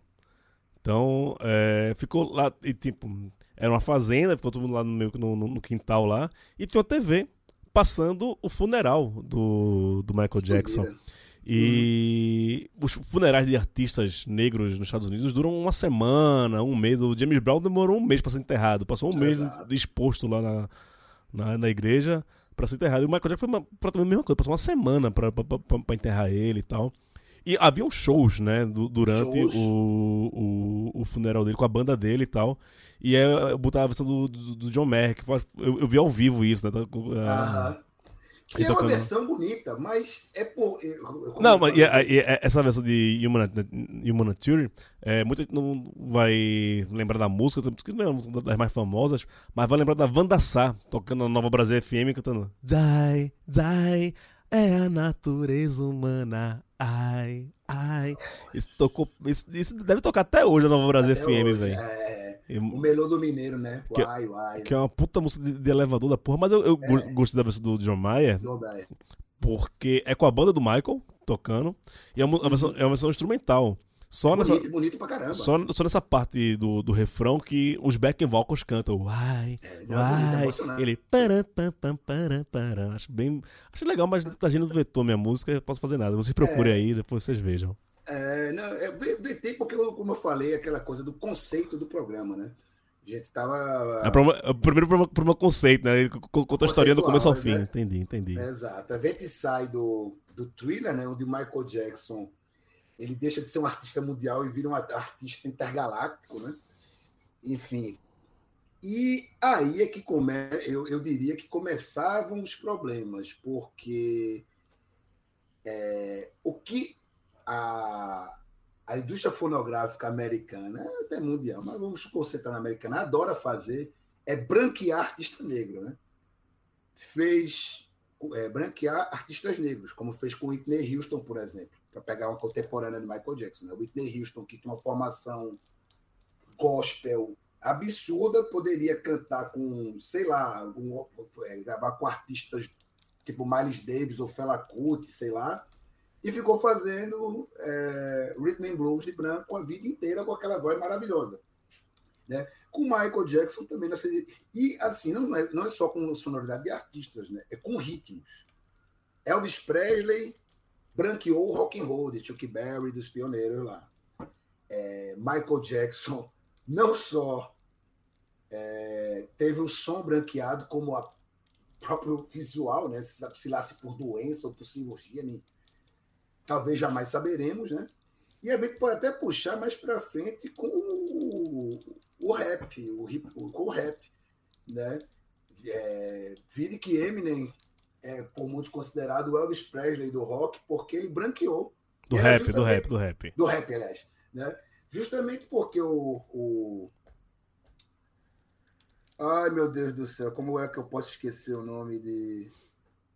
Speaker 5: Então, é, ficou lá, e tipo, era uma fazenda, ficou todo mundo lá no, meio, no, no- quintal lá, e tinha uma TV passando o funeral do, do Michael Jackson. E os funerais de artistas negros nos Estados Unidos duram uma semana, um mês. O James Brown demorou um mês pra ser enterrado. Passou um mês
Speaker 6: Exato.
Speaker 5: exposto lá na, na, na igreja pra ser enterrado. E o Michael Jackson foi uma, praticamente a mesma coisa. Passou uma semana pra enterrar ele e tal. E haviam shows, né, du- durante
Speaker 6: Shows.
Speaker 5: O, o, o funeral dele, com a banda dele e tal. E aí eu botava a versão do, do, do John Mayer, que foi- eu, eu vi ao vivo isso, né? tá, ah,
Speaker 6: Aham. Que é uma
Speaker 5: tocando-
Speaker 6: versão bonita, mas é por.
Speaker 5: Não, mas e a- e a- essa versão de Human, Human Nature, é, muita gente não vai lembrar da música, porque não é uma das mais famosas, mas vai lembrar da Wanda Sá, tocando na Nova Brasil FM, cantando Dai, Dai, é a natureza humana, ai, ai. Isso, tocou, isso, isso deve tocar até hoje na Nova Brasil
Speaker 6: até
Speaker 5: FM, velho.
Speaker 6: É,
Speaker 5: E-
Speaker 6: o melô do mineiro, né?
Speaker 5: Que-
Speaker 6: Uai, uai.
Speaker 5: Que é uma puta música de, de elevador da porra, mas eu, eu go- gosto da versão do John Mayer,
Speaker 6: Do Brian.
Speaker 5: porque é com a banda do Michael tocando, e é uma, uma versão, é uma versão instrumental. Só nessa,
Speaker 6: Bonito, bonito pra caramba.
Speaker 5: Só, só nessa parte do, do refrão que os backing vocals cantam. Uai,
Speaker 6: É, bonito,
Speaker 5: uai.
Speaker 6: emocionante.
Speaker 5: Ele. Param, pam, pam, param, param. Acho bem. Acho legal, mas a gente não vetou minha música, eu posso fazer nada. Vocês procurem aí, depois vocês vejam.
Speaker 6: É, não, é, ve- vetei porque, eu- como eu falei, aquela coisa do conceito do programa, né? A gente tava.
Speaker 5: É, uma- é primeiro pro meu, conceito, né? Ele co- co- Conta a historinha do começo ao fim.
Speaker 6: Conceitual, né?
Speaker 5: Entendi, entendi.
Speaker 6: Exato. A gente sai do, do thriller, né? Onde o Michael Jackson ele deixa de ser um artista mundial e vira um artista intergaláctico, né? Enfim. E aí é que come... eu, eu diria que começavam os problemas, porque é, o que a, a indústria fonográfica americana, até mundial, mas vamos concentrar na americana, adora fazer é branquear artista negro, né? Fez é, branquear artistas negros, como fez com Whitney Houston, por exemplo, para pegar uma contemporânea de Michael Jackson. Né? Whitney Houston, que tinha uma formação gospel absurda, poderia cantar com, sei lá, algum, é, gravar com artistas tipo Miles Davis ou Fela Kuti, sei lá, e ficou fazendo é, rhythm and blues de branco a vida inteira com aquela voz maravilhosa. Né? Com Michael Jackson também nessa e assim não é, não é só com sonoridade de artistas, né? É com ritmos. Elvis Presley branqueou o rock and roll de Chuck Berry dos pioneiros lá. É, Michael Jackson não só é, teve o som branqueado como a próprio visual, né? Se lá se por doença ou por cirurgia, nem, talvez jamais saberemos, né? E a gente pode até puxar mais para frente com o, o rap, o hip, o, com o rap, né? É, vire que Eminem é comumente considerado o Elvis Presley do rock porque ele branqueou.
Speaker 5: Do rap, do rap, do rap.
Speaker 6: do rap, aliás. Né? Justamente porque o, o. Ai, meu Deus do céu, como é que eu posso esquecer o nome de,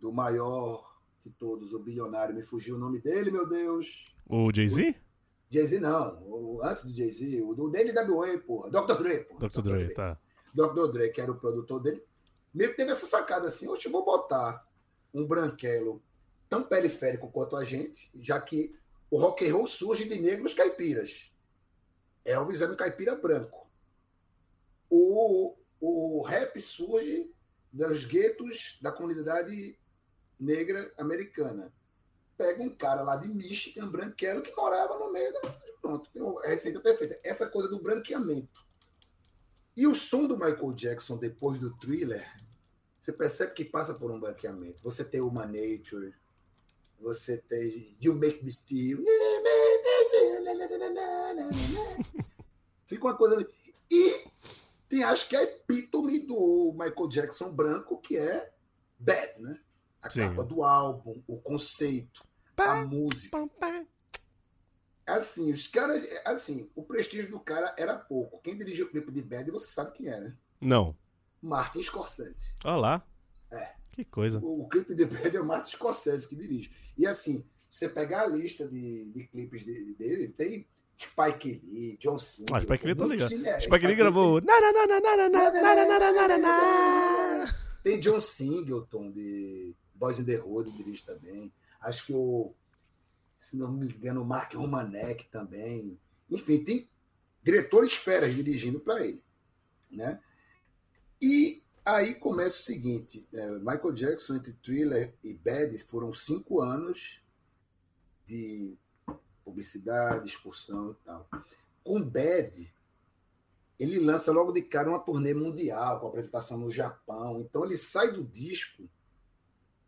Speaker 6: do maior de todos, o bilionário? Me fugiu o nome dele, meu Deus.
Speaker 5: O Jay-Z?
Speaker 6: Jay-Z não, o, antes do Jay-Z, o do NWA, porra. Dr. Dre, porra.
Speaker 5: Dr. Dre, tá.
Speaker 6: Dr. Dre, que era o produtor dele, meio que teve essa sacada assim, eu vou botar um branquelo tão periférico quanto a gente, já que o rock and roll surge de negros caipiras. Elvis era um caipira branco. O, o rap surge dos guetos da comunidade negra americana. Pega um cara lá de Michigan, branquelo, que morava no meio da... Pronto, tem a receita perfeita. Essa coisa do branqueamento. E o som do Michael Jackson depois do thriller, você percebe que passa por um branqueamento. Você tem Human Nature, você tem You Make Me Feel. Fica uma coisa. E tem, acho que a epítome do Michael Jackson branco, que é Bad, né? A
Speaker 5: Sim.
Speaker 6: capa do álbum, o conceito. a música. Assim, os caras. Assim, o prestígio do cara era pouco. Quem dirigiu o clipe de Bad, você sabe quem é, né?
Speaker 5: Não.
Speaker 6: Martin Scorsese.
Speaker 5: Olha lá.
Speaker 6: É.
Speaker 5: Que coisa.
Speaker 6: O, o clipe de Bad é o Martin Scorsese que dirige. E assim, você pegar a lista de, de clipes dele, dele tem Spike Lee, John Cena.
Speaker 5: Ah, Spike Lee tô ligado.
Speaker 6: Cine...
Speaker 5: É, Spike Lee gravou.
Speaker 6: Tem John Singleton de Boys in the Road, dirige também. Acho que o, se não me engano, o Mark Romanek também. Enfim, tem diretores feras dirigindo para ele, né? E aí começa o seguinte: é, Michael Jackson, entre Thriller e Bad, foram cinco anos de publicidade, excursão e tal. Com Bad, ele lança logo de cara uma turnê mundial, com apresentação no Japão. Então ele sai do disco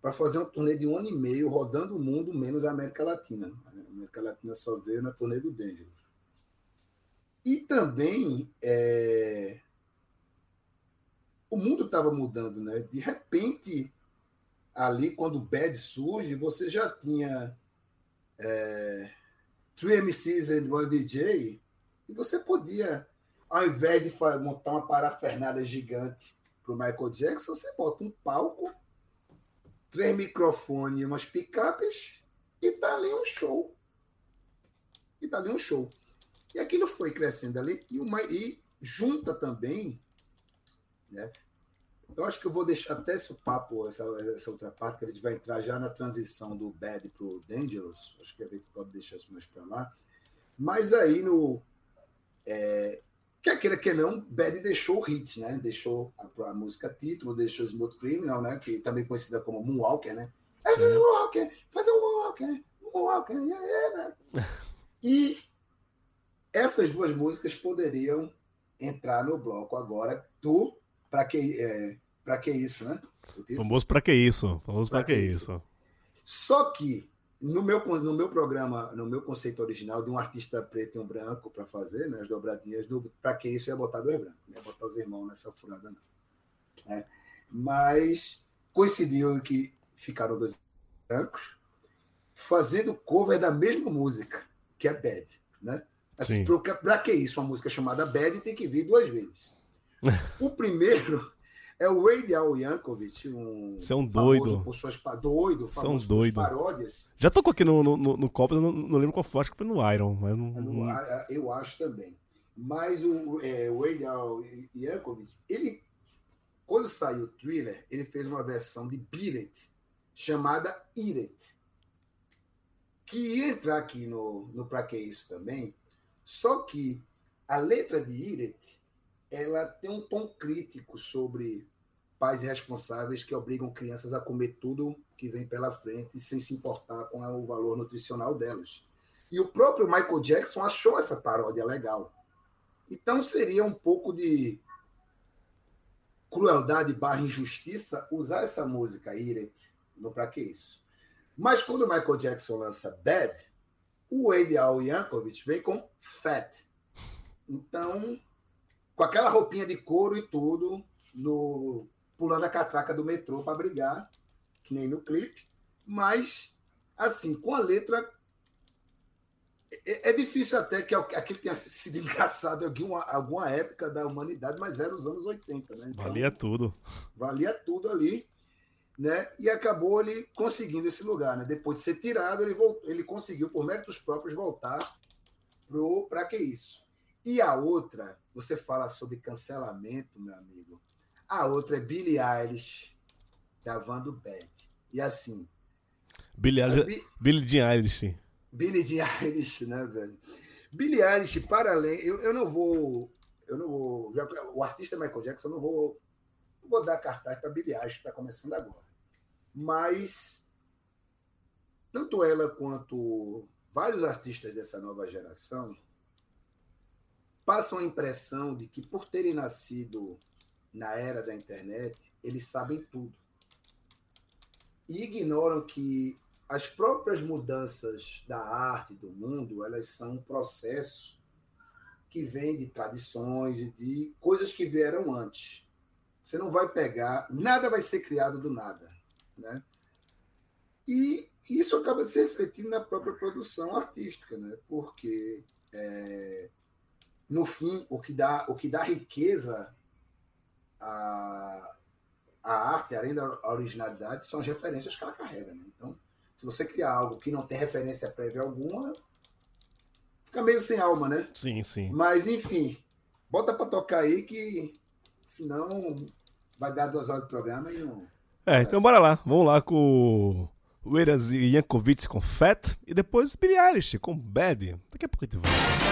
Speaker 6: para fazer uma turnê de um ano e meio, rodando o mundo, menos a América Latina. A América Latina só veio na turnê do Dangerous. E também é, o mundo estava mudando, né? De repente, ali, quando o Bad surge, você já tinha é, Three MCs and One DJ, e você podia, ao invés de montar uma parafernália gigante para o Michael Jackson, você bota um palco, três microfones e umas picapes, e tá ali um show. E tá ali um show. E aquilo foi crescendo ali, e, uma, e junta também, né? Eu acho que eu vou deixar até esse papo, essa, essa outra parte, que a gente vai entrar já na transição do Bad pro Dangerous. Acho que a gente pode deixar isso mais para lá. Mas aí no. É, quer queira que não, Bad deixou o hit, né? Deixou a, a música título, deixou Smooth Criminal, né? Que também conhecida como Moonwalker, né? É Moonwalker, fazer um Moonwalker, Moonwalker, yeah, yeah, né? E essas duas músicas poderiam entrar no bloco agora do Pra que, é, pra que isso, né?
Speaker 5: Famoso pra que isso? Famoso pra,
Speaker 6: Pra
Speaker 5: que
Speaker 6: que
Speaker 5: isso?
Speaker 6: Só que no meu, no meu programa, no meu conceito original de um artista preto e um branco para fazer, né, as dobradinhas, do, para que isso ia botar dois brancos, não ia botar os irmãos nessa furada, não. né? Mas coincidiu que ficaram dois brancos fazendo cover da mesma música, que é Bad, né? Assim,
Speaker 5: Sim.
Speaker 6: para que isso? Uma música chamada Bad tem que vir duas vezes. O primeiro é o Weird Al Yankovic, um
Speaker 5: Você é um doido.
Speaker 6: por suas doido,
Speaker 5: é
Speaker 6: famoso
Speaker 5: doido.
Speaker 6: paródias.
Speaker 5: Já tocou aqui no, no, no, no Copa, não, não lembro qual foi, acho que foi no Iron, mas não.
Speaker 6: Eu,
Speaker 5: não-
Speaker 6: a- eu acho também. Mas o é, o Weird Al Yankovic, ele, quando saiu o Thriller, ele fez uma versão de Beat It, chamada Eat It, que ia entrar aqui no, no Pra Que Isso também, só que a letra de Eat It, ela tem um tom crítico sobre pais irresponsáveis que obrigam crianças a comer tudo que vem pela frente sem se importar com o valor nutricional delas. E o próprio Michael Jackson achou essa paródia legal. Então seria um pouco de crueldade barra injustiça usar essa música, It, no Pra Que Isso. Mas quando o Michael Jackson lança Bad, o Wade Al Yankovic vem com Fat. Então, com aquela roupinha de couro e tudo, no, pulando a catraca do metrô para brigar, que nem no clipe, mas assim, com a letra é, é difícil até que aquilo tenha sido engraçado em alguma, alguma época da humanidade, mas era os anos 80, né? Então,
Speaker 5: Valia tudo.
Speaker 6: valia tudo ali, né? E acabou ele conseguindo esse lugar, né? Depois de ser tirado, ele, voltou, ele conseguiu, por méritos próprios, voltar para que isso. E a outra, você fala sobre cancelamento, meu amigo. A outra é Billie Eilish gravando Bad. E assim,
Speaker 5: Billie, Eilish-
Speaker 6: Bi-
Speaker 5: Billie Jean Eilish.
Speaker 6: Billie Jean Eilish, né, velho? Billie Eilish, para além, eu, eu não vou, eu não vou, já- o artista Michael Jackson, eu não vou, não vou dar cartaz para Billie Eilish, que está começando agora. Mas tanto ela quanto vários artistas dessa nova geração passam a impressão de que, por terem nascido na era da internet, eles sabem tudo. E ignoram que as próprias mudanças da arte, do mundo, elas são um processo que vem de tradições e de coisas que vieram antes. Você não vai pegar, nada vai ser criado do nada. Né? E isso acaba se refletindo na própria produção artística, né? porque é, no fim, o que dá, o que dá riqueza à, a arte, além da originalidade, são as referências que ela carrega. Né? Então, se você criar algo que não tem referência prévia alguma, fica meio sem alma, né?
Speaker 5: Sim, sim.
Speaker 6: Mas, enfim, bota para tocar aí que senão vai dar duas horas de programa e não.
Speaker 5: É, então bora lá. Vamos lá com o e Yankovic com Fat e depois Billie Eilish com Bad. Daqui a pouco a gente
Speaker 10: vai.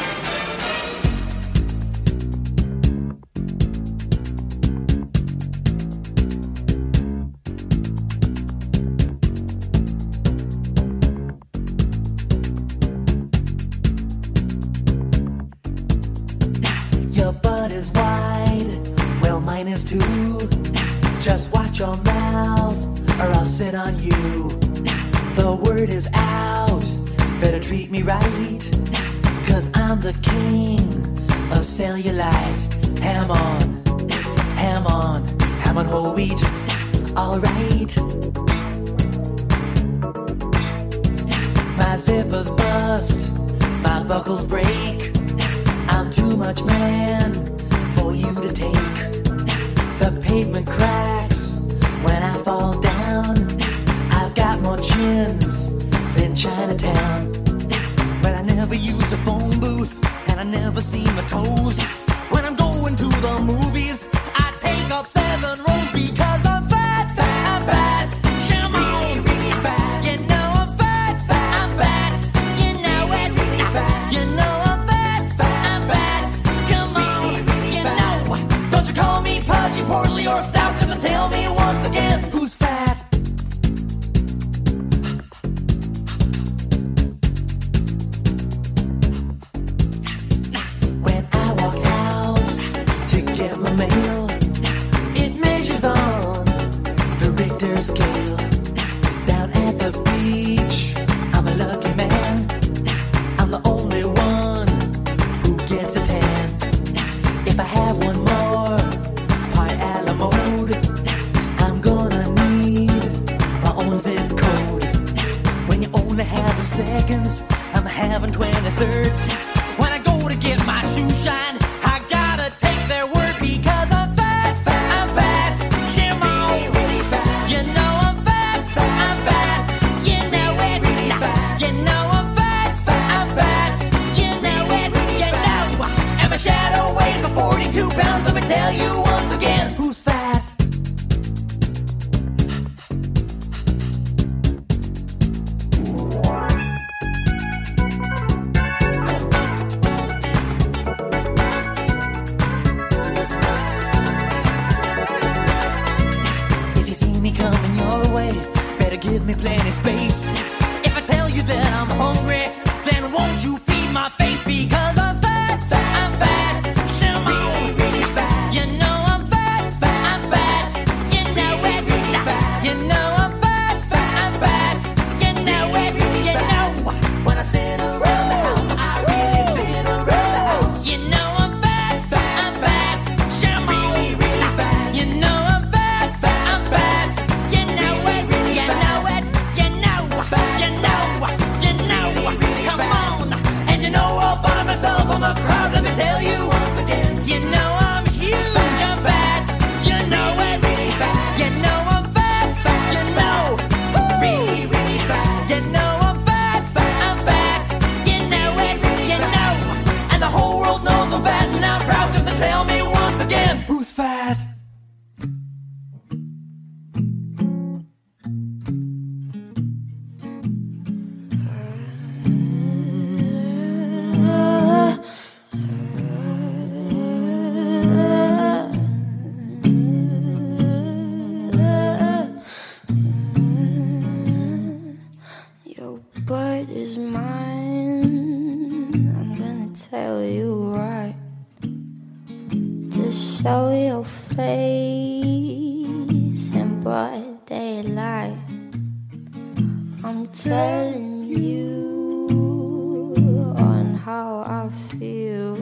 Speaker 10: telling you on how I feel.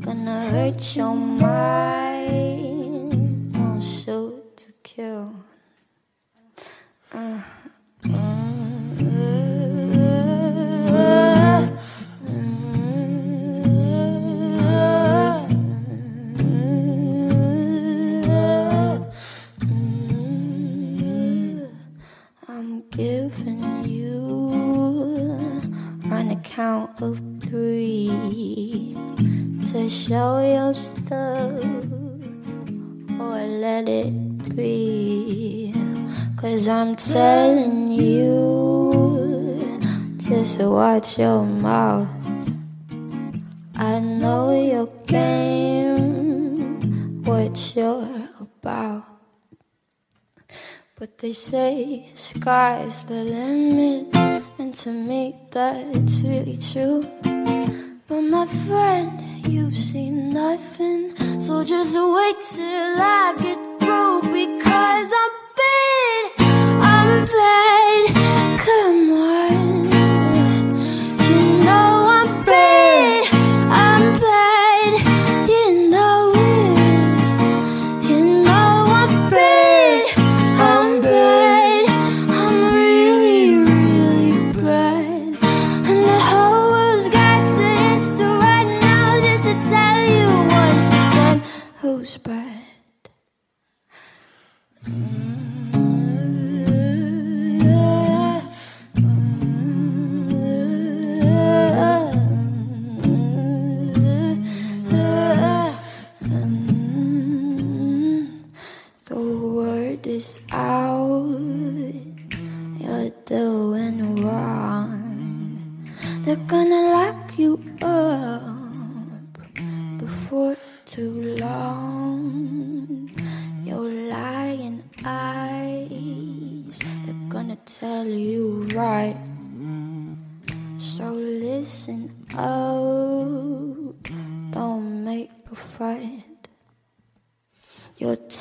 Speaker 10: Gonna hurt your mind.
Speaker 11: Telling you, just watch your mouth. I know your game, what you're about. But they say sky's the limit, and to me that's really true. But my friend, you've seen nothing, so just wait till I get through because I'm bad,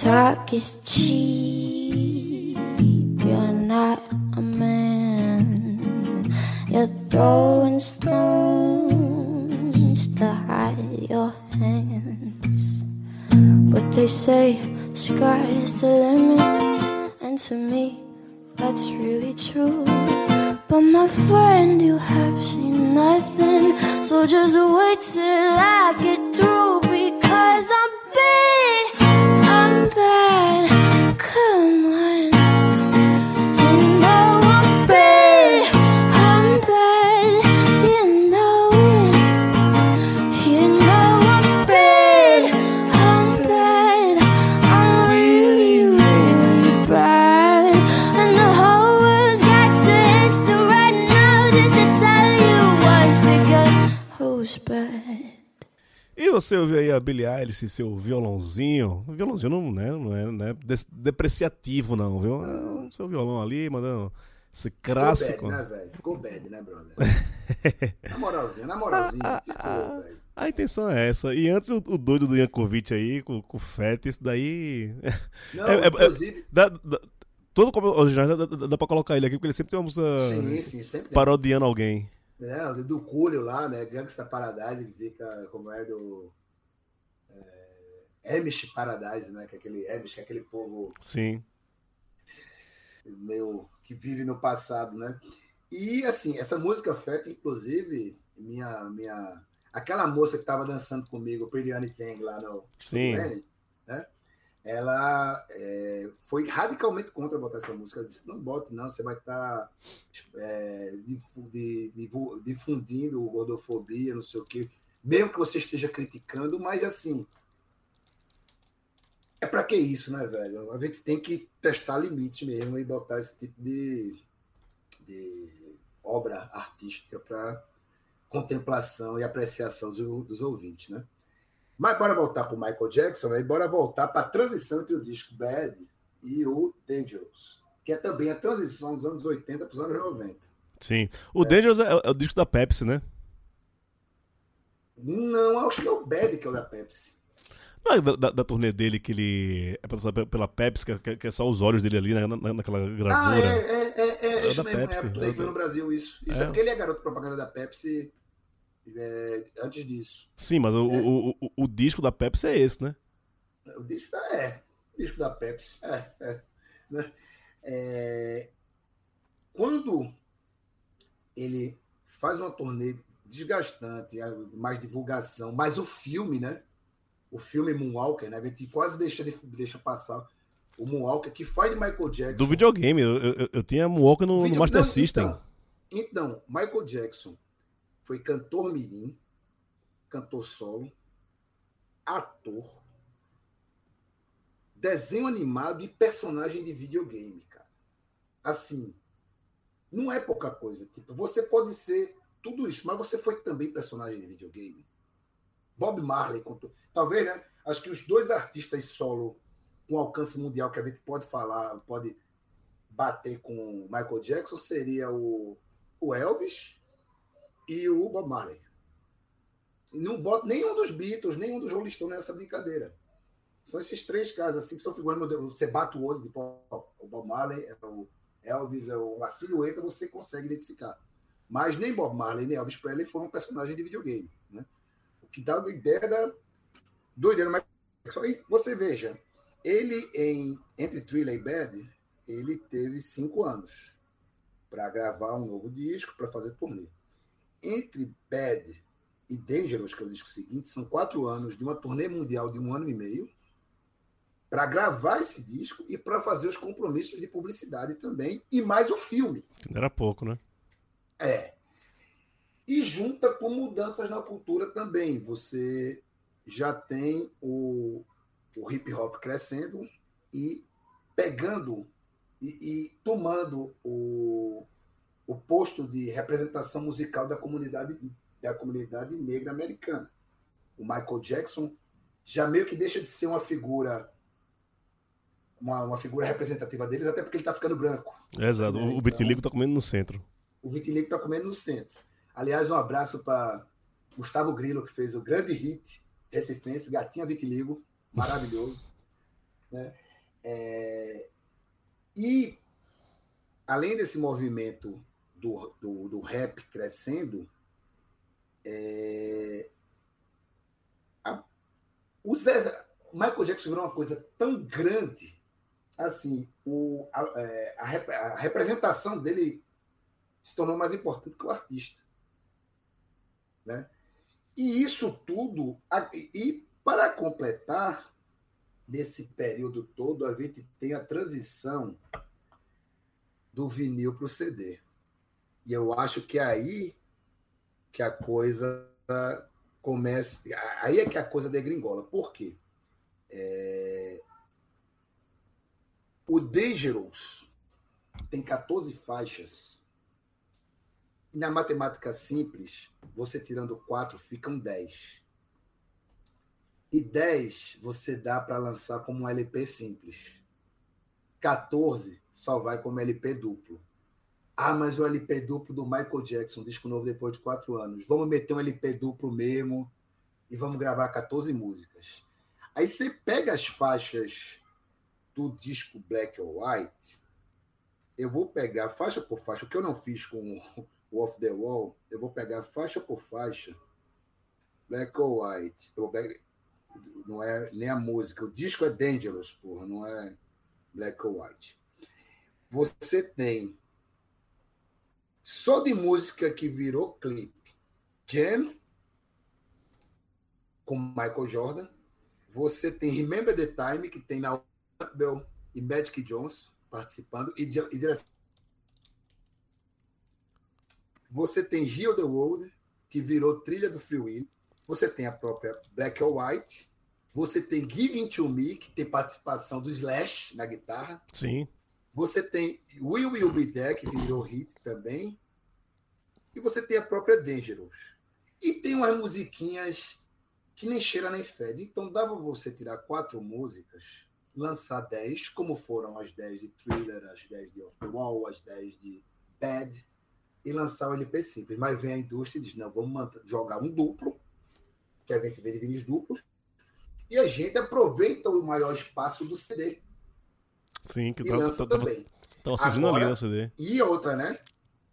Speaker 11: talk is cheap. You're not a man. You're throwing stones to hide your hands. But they say sky's the limit, and to me, that's really true. But my friend, you have seen nothing, so just wait till I get through
Speaker 5: você ouviu aí a Billie Eilish e seu violãozinho. O violãozinho não, né, não é, não é depreciativo, não, viu? É o seu violão ali, mandando esse clássico.
Speaker 6: Ficou bad, né, velho? Ficou bad, né, brother? na moralzinha, na moralzinha, ficou, velho.
Speaker 5: A intenção é essa. E antes o, o doido do Yankovic aí, com, com o Fett, isso daí.
Speaker 6: Não, inclusive-
Speaker 5: dá- dá- todo original dá, dá, dá pra colocar ele aqui, porque ele sempre tem uma música
Speaker 6: Sim, sim, sempre tem.
Speaker 5: parodiando alguém.
Speaker 6: Né, do Coolio lá, né? Gangsta Paradise, que fica como é do. É, Amish Paradise, né? Que é aquele Amish, que é aquele povo
Speaker 5: Sim.
Speaker 6: meio que vive no passado, né? E assim, essa música Fett, inclusive, minha, minha. Aquela moça que tava dançando comigo, Pretty Tang, lá no
Speaker 5: Sim.
Speaker 6: no né? Ela é, foi radicalmente contra botar essa música. Ela disse: não bote, não, você vai estar difundindo gordofobia, não sei o quê. Mesmo que você esteja criticando, mas assim. É pra que isso, né, velho? A gente tem que testar limites mesmo e botar esse tipo de, de obra artística para contemplação e apreciação dos, dos ouvintes, né? Mas bora voltar para o Michael Jackson, né? e bora voltar para a transição entre o disco Bad e o Dangerous, que é também a transição dos anos 80 para os anos 90.
Speaker 5: Sim. O Dangerous é, é o disco da Pepsi, né?
Speaker 6: Não, acho que é o Bad que é o da Pepsi.
Speaker 5: Não é da, da, da turnê dele que ele é patrocinado pela Pepsi, que, é- que é só os olhos dele ali na, na- naquela
Speaker 6: Ah,
Speaker 5: gravura.
Speaker 6: é, é, é, é,
Speaker 5: É
Speaker 6: isso
Speaker 5: da
Speaker 6: mesmo,
Speaker 5: Pepsi,
Speaker 6: é,
Speaker 5: é
Speaker 6: no Brasil isso. Isso é.
Speaker 5: É.
Speaker 6: porque ele é garoto propaganda da Pepsi é, antes disso.
Speaker 5: Sim, mas o, o, o, o disco da Pepsi é esse, né?
Speaker 6: O disco da, é, o disco da Pepsi. É, é, né? É, quando ele faz uma turnê desgastante, é, mais divulgação, mas o filme, né? O filme Moonwalker, né? A gente quase deixa, de- deixa passar o Moonwalker, que foi de Michael Jackson.
Speaker 5: Do videogame. Eu, eu, eu tinha Moonwalker no, no Master
Speaker 6: não,
Speaker 5: System.
Speaker 6: Então, então, Michael Jackson foi cantor mirim, cantor solo, ator, desenho animado e personagem de videogame, cara. Assim, não é pouca coisa. Tipo, você pode ser tudo isso, mas você foi também personagem de videogame. Bob Marley contou. Talvez, né? Acho que os dois artistas solo com alcance mundial que a gente pode falar, pode bater com Michael Jackson seria o, o Elvis e o Bob Marley. Não boto nenhum dos Beatles, nenhum dos Rolling Stones nessa brincadeira. São esses três caras assim que são figuras. Você bate o olho de pô, o Bob Marley, é o Elvis, é o, a silhueta, você consegue identificar. Mas nem Bob Marley nem Elvis Presley foram personagens de videogame. Né? O que dá uma ideia da doideira. Mas você veja, ele em entre Thriller e Bad, ele teve cinco anos para gravar um novo disco, para fazer turnê. Entre Bad e Dangerous, que é o disco seguinte, são quatro anos de uma turnê mundial de um ano e meio para gravar esse disco e para fazer os compromissos de publicidade também, e mais o filme.
Speaker 5: Era pouco, né?
Speaker 6: É. E junta com mudanças na cultura também. Você já tem o, o hip hop crescendo e pegando e, e tomando o, o posto de representação musical da comunidade, da comunidade negra americana. O Michael Jackson já meio que deixa de ser uma figura uma, uma figura representativa deles, até porque ele está ficando branco.
Speaker 5: Exato.
Speaker 6: Né?
Speaker 5: O, vitiligo tá comendo no centro.
Speaker 6: O vitiligo está comendo no centro. Aliás, um abraço para Gustavo Grillo, que fez o grande hit Recifense, Gatinha Vitiligo, maravilhoso. né? É, E, além desse movimento do, do, do rap crescendo, é, a- o Zé, Michael Jackson virou uma coisa tão grande, assim, o, a, é, a a representação dele se tornou mais importante que o artista. Né? E isso tudo, e para completar, nesse período todo, a gente tem a transição do vinil para o CD. E eu acho que é aí que a coisa começa. Aí é que a coisa degringola. Por quê? É, O Dangerous tem 14 faixas. E na matemática simples, você tirando 4, ficam 10. E 10 você dá para lançar como um LP simples. 14 só vai como LP duplo. Ah, mas o LP duplo do Michael Jackson, disco novo depois de 4 anos. Vamos meter um LP duplo mesmo e vamos gravar 14 músicas. Aí você pega as faixas do disco Black or White, eu vou pegar faixa por faixa, o que eu não fiz com o Off the Wall, eu vou pegar faixa por faixa, Black or White, não é nem a música, o disco é Dangerous, porra, não é Black or White. Você tem só de música que virou clipe, Jam, com Michael Jordan, você tem Remember the Time, que tem na Campbell e Magic Johnson participando, e, e direção. Você tem Heal the World, que virou trilha do Free Will. Você tem a própria Black or White. Você tem Giving to Me, que tem participação do Slash na guitarra.
Speaker 5: Sim.
Speaker 6: Você tem Will Will Be There, que virou hit também. E você tem a própria Dangerous. E tem umas musiquinhas que nem cheira nem fede. Então dá pra você tirar quatro músicas, lançar dez, como foram as dez de Thriller, as dez de Off the Wall, as dez de Bad, e lançar o LP simples. Mas vem a indústria e diz: não, vamos jogar um duplo, que a gente vê de vinis duplos, e a gente aproveita o maior espaço do CD.
Speaker 5: Sim, que tava,
Speaker 6: lança
Speaker 5: tava,
Speaker 6: também.
Speaker 5: tava surgindo
Speaker 6: Agora-
Speaker 5: ali no CD.
Speaker 6: E outra, né?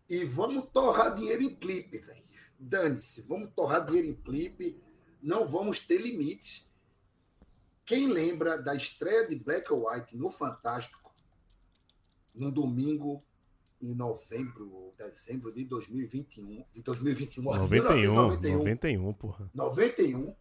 Speaker 6: E vamos torrar dinheiro em clipe, velho. Dane-se, vamos torrar dinheiro em clipe, não vamos ter limites. Quem lembra da estreia de Black or White no Fantástico, num domingo em novembro ou dezembro de 2021, de 2021, ó,
Speaker 5: 91,
Speaker 6: 1991,
Speaker 5: 91, porra.
Speaker 6: 91,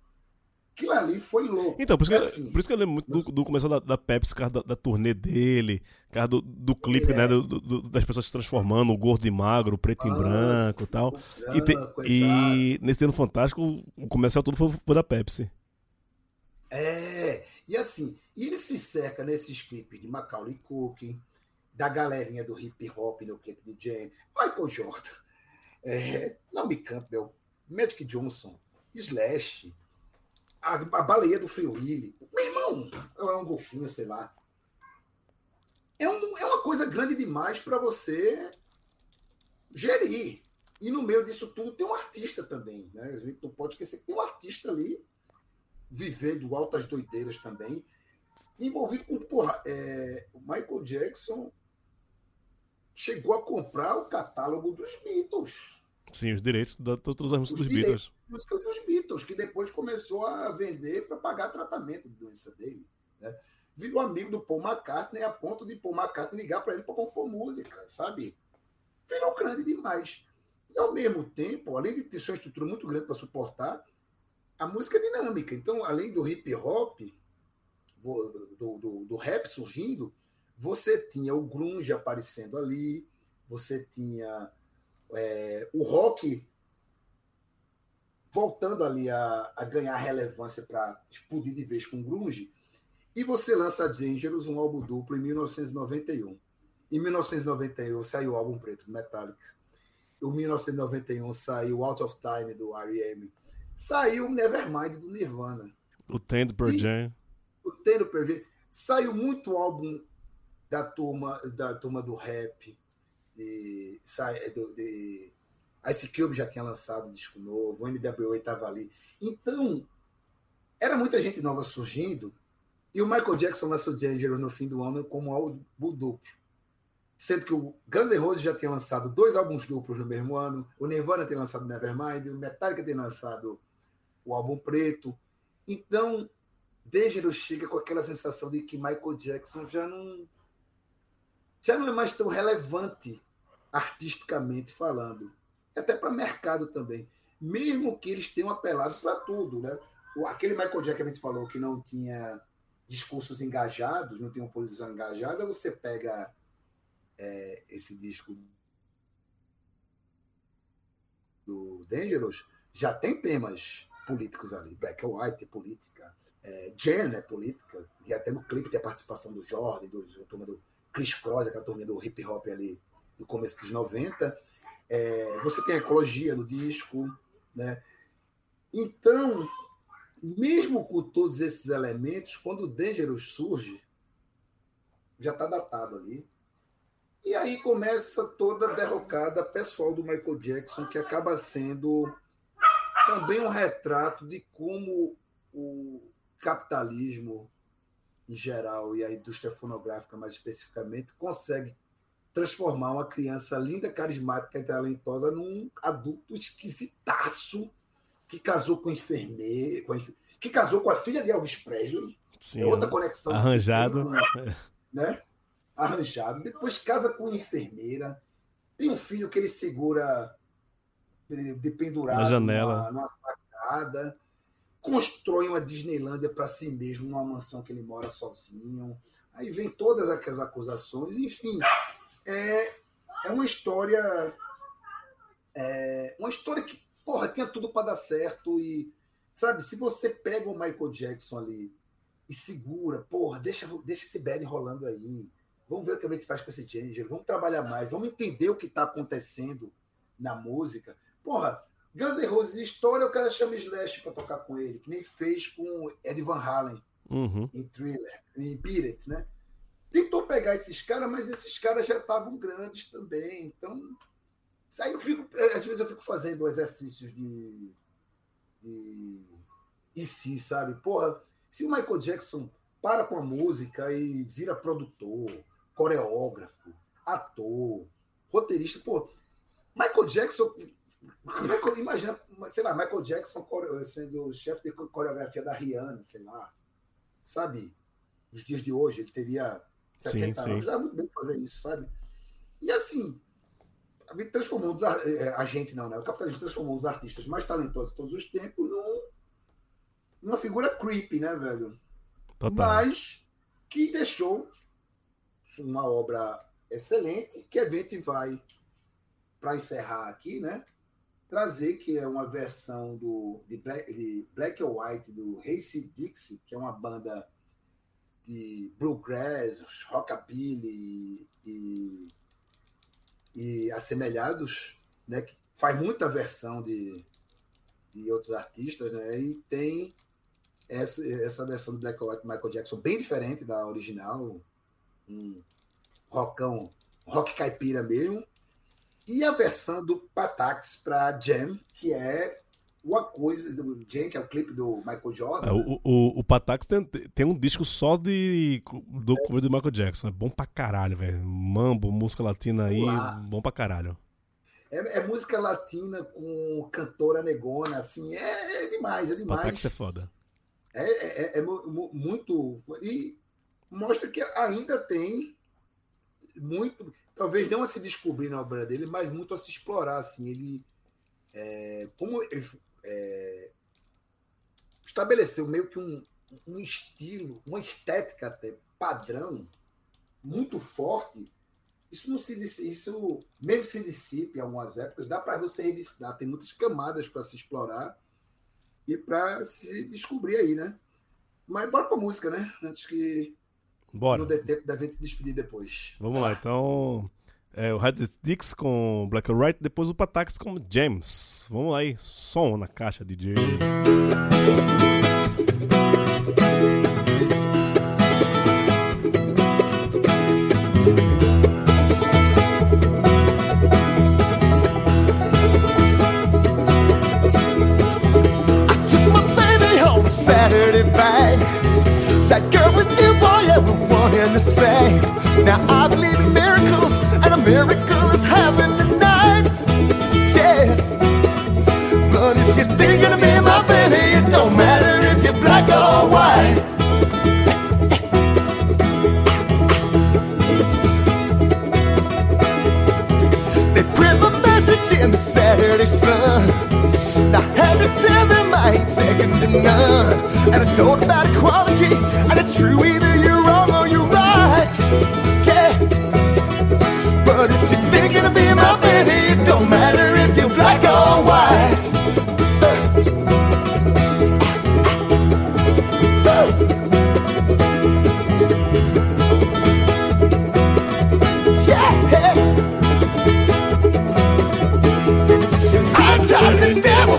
Speaker 6: Aquilo ali foi louco.
Speaker 5: Então, por isso,
Speaker 6: É
Speaker 5: que,
Speaker 6: assim,
Speaker 5: por isso que eu lembro muito do, do começo da, da Pepsi, cara, da, da turnê dele, cara, do, do clipe,
Speaker 6: É.
Speaker 5: né? do- do- das pessoas se transformando, o gordo e magro, o preto e
Speaker 6: Ah,
Speaker 5: branco e tal. E, te- e nesse ano fantástico, o comercial todo foi, foi da Pepsi.
Speaker 6: É, e assim, e ele se cerca nesses clipes de Macaulay Culkin, da galerinha do hip hop no clipe de Jane, Michael Jordan, é, Naomi Campbell, Magic Johnson, Slash, a, a baleia do Willy. Meu irmão, é um golfinho, sei lá. É, um- é uma coisa grande demais para você gerir. E no meio disso tudo tem um artista também. Né? A gente não pode esquecer que tem um artista ali vivendo altas doideiras também, envolvido com, porra, é, o Michael Jackson chegou a comprar o catálogo dos Beatles,
Speaker 5: Sim, os direitos da todas as músicas
Speaker 6: Os
Speaker 5: dos Beatles.
Speaker 6: música dos Beatles, que depois começou a vender para pagar tratamento de doença dele. Né? Virou amigo do Paul McCartney a ponto de Paul McCartney ligar para ele para compor música, sabe? Virou grande demais. E ao mesmo tempo, além de ter sua estrutura muito grande para suportar, a música é dinâmica. Então, além do hip hop, do, do, do rap surgindo, você tinha o grunge aparecendo ali, você tinha é, o rock voltando ali a, a ganhar relevância para explodir de vez com o grunge, e você lança Dangerous, um álbum duplo, em 1991. Em 1991 saiu o álbum preto do Metallica. Em 1991 saiu Out of Time do R.E.M. Saiu Nevermind do Nirvana.
Speaker 5: O Tendo per Jam.
Speaker 6: O Tendo Perver. Saiu muito álbum da turma, da turma do rap. De, sai- do, de, Ice Cube já tinha lançado um disco novo, o NWA estava ali. Então, era muita gente nova surgindo, e o Michael Jackson lançou Dangerous no fim do ano como álbum duplo. Sendo que o Guns N' Roses já tinha lançado dois álbuns duplos no mesmo ano, o Nirvana tem lançado Nevermind, o Metallica tem lançado o álbum preto. Então, Dangerous chega com aquela sensação de que Michael Jackson já não já não é mais tão relevante artisticamente falando, e até para mercado também, mesmo que eles tenham apelado para tudo, né? Aquele Michael Jackson que a gente falou que não tinha discursos engajados, não tinha uma posição engajada, você pega é, esse disco do Dangerous, já tem temas políticos ali, Black and White é política, é, Jen é política, e até no clipe tem a participação do Jordan, do, turma do Chris Cross, aquela turma do hip hop ali do começo dos 90. É, você tem a ecologia no disco, né? Então, mesmo com todos esses elementos, quando o Dangerous surge, já está datado ali. E aí começa toda a derrocada pessoal do Michael Jackson, que acaba sendo também um retrato de como o capitalismo em geral e a indústria fonográfica mais especificamente consegue transformar uma criança linda, carismática e talentosa num adulto esquisitaço que casou com enfermeiro, com enfer- que casou com a filha de Elvis Presley.
Speaker 5: Sim,
Speaker 6: é outra conexão.
Speaker 5: arranjado.
Speaker 6: Né? Arranjado. Depois casa com enfermeira. Tem um filho que ele segura de, de pendurado
Speaker 5: Na janela.
Speaker 6: Numa, numa sacada. Constrói uma Disneylândia para si mesmo, numa mansão que ele mora sozinho. Aí vem todas aquelas acusações. Enfim, é, é uma história. É, uma história que, porra, tinha tudo para dar certo. E, sabe, se você pega o Michael Jackson ali e segura, porra, deixa, deixa esse bad rolando aí. Vamos ver o que a gente faz com esse Ginger, vamos trabalhar mais, vamos entender o que está acontecendo na música. Porra, Guns N' Roses história, o cara chama Slash para tocar com ele, que nem fez com Ed Van Halen
Speaker 5: Uhum.
Speaker 6: em Thriller, em Beat It, né? Tentou pegar esses caras, mas esses caras já estavam grandes também. Então, aí eu fico, eh, às vezes eu fico fazendo exercícios de, de e se, sabe? Porra, se o Michael Jackson para com a música e vira produtor, coreógrafo, ator, roteirista, pô, Michael Jackson, Michael- imagina, sei lá, Michael Jackson sendo chefe de coreografia da Rihanna, sei lá, sabe? Nos dias de hoje, ele teria 60
Speaker 5: Sim,
Speaker 6: anos, dá muito bem fazer isso, sabe? E assim, transformou os, ar- eh, a gente não, né? O capitalismo transformou os artistas mais talentosos de todos os tempos num, uma figura creepy, né, velho?
Speaker 5: Total.
Speaker 6: Mas que deixou uma obra excelente, que a gente vai, para encerrar aqui, né? Trazer que é uma versão do, de, Black, de Black or White do Racy Dixie, que é uma banda de bluegrass, rockabilly e, e assemelhados, né? Que faz muita versão de, de outros artistas, né? E tem essa, essa versão do Black or White Michael Jackson bem diferente da original, um rockão, rock caipira mesmo. E a versão do Patax para Jam, que é uma coisa do Jam, que é o clipe do Michael Jordan.
Speaker 5: É, o, o, o Patax tem, tem um disco só de, do cover do Michael Jackson. É bom pra caralho, velho. Mambo, música latina aí, bom pra caralho.
Speaker 6: É, é música latina com cantora negona, assim, é, é demais, é demais.
Speaker 5: Patax é foda.
Speaker 6: É, é, é- é mu- mu- muito. E mostra que ainda tem muito. Talvez não a se descobrir na obra dele, mas muito a se explorar. Assim, ele. é, como é, estabeleceu meio que um, um estilo, uma estética até padrão muito forte. Isso não se isso mesmo se dissipe em algumas épocas, dá para você revisitar, tem muitas camadas para se explorar e para se descobrir aí, né? Mas bora pra música, né? Antes que
Speaker 5: Bora.
Speaker 6: não dê tempo da gente se despedir depois.
Speaker 5: Vamos lá, então. É, o Red Dix com Black White, depois o Patax com James. Vamos lá aí, som na caixa, DJ.
Speaker 8: Took I'm tired of this devil.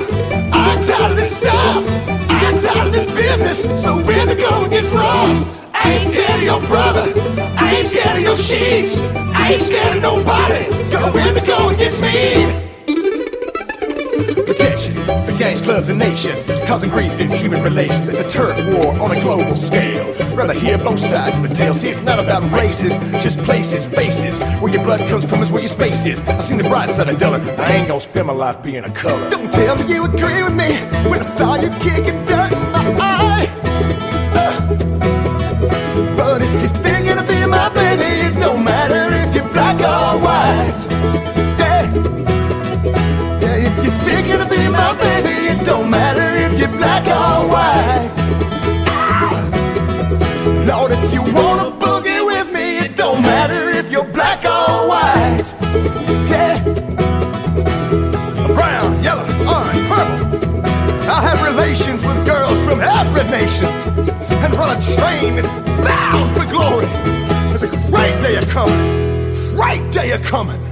Speaker 8: I'm tired of this stuff. I'm tired of this business. So when the going gets rough, I ain't scared of your brother. I ain't scared of your sheets. I ain't scared of nobody. Girl, when the going gets mean. Protection for gangs, clubs, and nations, causing grief in human relations. It's a turf war on a global scale. Rather hear both sides of the tale. See, it's not about races, just places, faces. Where your blood comes from is where your space is. I've seen the bright side of Dylan. I ain't gonna spend my life being a color. Don't tell me you agree with me when I saw you kicking dirt in my eye. Uh. But if you're thinking of being my baby, it don't matter if you're black or white. And train that's bound for glory. There's a great day a coming, great day a coming.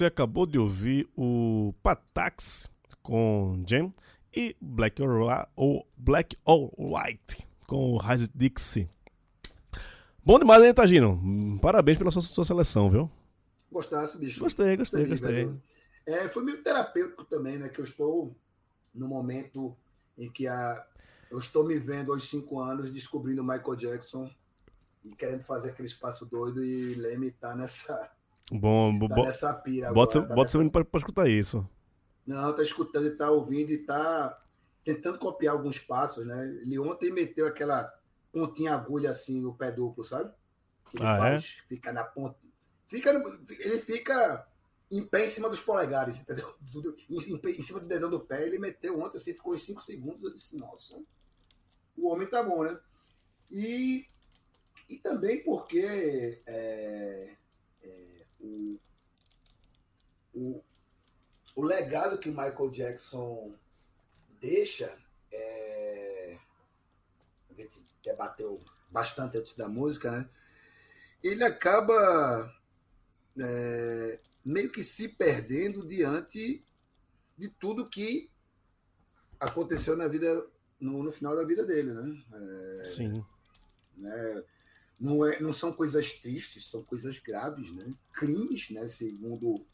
Speaker 5: Você acabou de ouvir o Patax com Jam e Black or, ou Black or White com o Rise Dixie. Bom demais, hein, Tagino? Parabéns pela sua, sua seleção, viu?
Speaker 6: Gostasse, bicho?
Speaker 5: Gostei, gostei, gostei.
Speaker 6: velho. É, foi meio terapêutico também, né? Que eu estou no momento em que a, eu estou me vendo aos cinco anos descobrindo Michael Jackson e querendo fazer aquele espaço doido e Leme tá nessa,
Speaker 5: Bom, bo-
Speaker 6: tá
Speaker 5: bo-
Speaker 6: nessa pira
Speaker 5: bota, seu,
Speaker 6: agora. tá
Speaker 5: bota seu
Speaker 6: nessa-
Speaker 5: menino pra, pra escutar isso.
Speaker 6: Não, tá escutando e tá ouvindo e tá tentando copiar alguns passos, né? Ele ontem meteu aquela pontinha agulha assim no pé duplo, sabe? Que ele
Speaker 5: Ah, é?
Speaker 6: faz, fica na ponta. Fica no- ele fica em pé em cima dos polegares, entendeu? Em, cima do dedão do pé, ele meteu ontem, assim, ficou em 5 segundos. Eu disse, nossa, o homem tá bom, né? E, e também porque é, é, o, o, o legado que Michael Jackson deixa, é, a gente debateu bastante antes da música, né? Ele acaba é, meio que se perdendo diante de tudo que aconteceu na vida, no, no final da vida dele, né? É,
Speaker 5: Sim.
Speaker 6: né? Não, é, não são coisas tristes, são coisas graves, né? Crimes, né? Segundo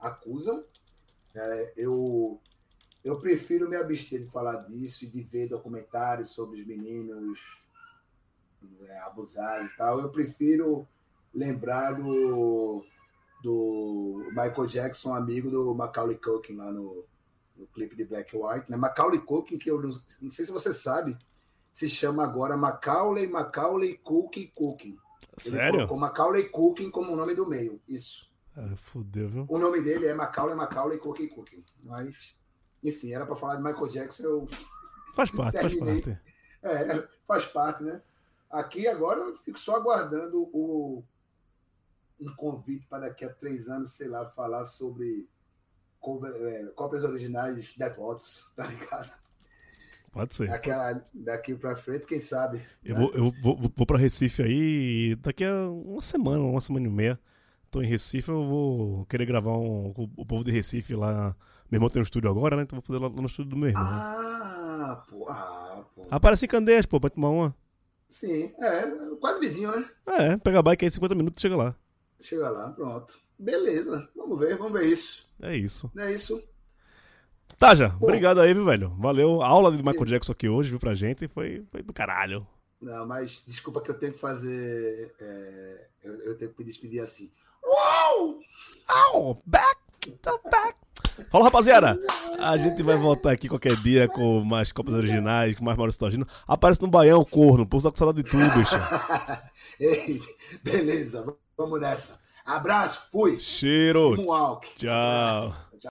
Speaker 6: acusam. É, eu, eu prefiro me abster de falar disso e de ver documentários sobre os meninos é, abusados e tal. Eu prefiro lembrar do, do Michael Jackson, amigo do Macaulay Culkin lá no, no clipe de Black and White. Né? Macaulay Culkin, que eu não, não sei se você sabe, se chama agora Macaulay, Macaulay Culkin. Ele
Speaker 5: Sério?
Speaker 6: colocou Macaulay Culkin como o nome do meio. Isso.
Speaker 5: Ah, fudeu, viu?
Speaker 6: O nome dele é Macaulay, Macaulay Culkin Culkin. Mas, enfim, era para falar de Michael Jackson, eu
Speaker 5: Faz parte, faz parte.
Speaker 6: É, faz parte, né? Aqui agora eu fico só aguardando o, um convite para daqui a três anos, sei lá, falar sobre é, cópias originais devotos, tá ligado?
Speaker 5: Pode ser.
Speaker 6: Daqui, a- daqui para frente, quem sabe?
Speaker 5: Eu,
Speaker 6: né?
Speaker 5: vou, eu vou, vou, pra Recife aí e daqui a uma semana, uma semana e meia. Tô em Recife, eu vou querer gravar um, com o povo de Recife lá. Meu irmão tem um estúdio agora, né? Então vou fazer lá no estúdio do meu irmão.
Speaker 6: Ah, pô, ah, pô.
Speaker 5: Aparece em Candeias, pô, pra tomar uma.
Speaker 6: Sim, é, quase vizinho, né?
Speaker 5: É, pega a bike aí, 50 minutos chega lá.
Speaker 6: Chega lá, pronto. Beleza, vamos ver, vamos ver isso.
Speaker 5: É isso.
Speaker 6: Não é isso?
Speaker 5: Tá, já. Obrigado aí, viu, velho? Valeu. A aula de Michael Jackson aqui hoje, viu, pra gente. Foi, foi do caralho.
Speaker 6: Não, mas desculpa que eu tenho que fazer. é, eu, eu tenho que me despedir assim. Uou!
Speaker 5: Au! Back! Tô back! Fala, rapaziada! A gente vai voltar aqui qualquer dia com mais copas originais, com mais Maurício Togino. Aparece no Baião, corno. O povo tá com saudade de tudo, bicho.
Speaker 6: Ei, beleza, vamos nessa. Abraço, fui.
Speaker 5: Cheiro!
Speaker 6: Moonwalk.
Speaker 5: Tchau!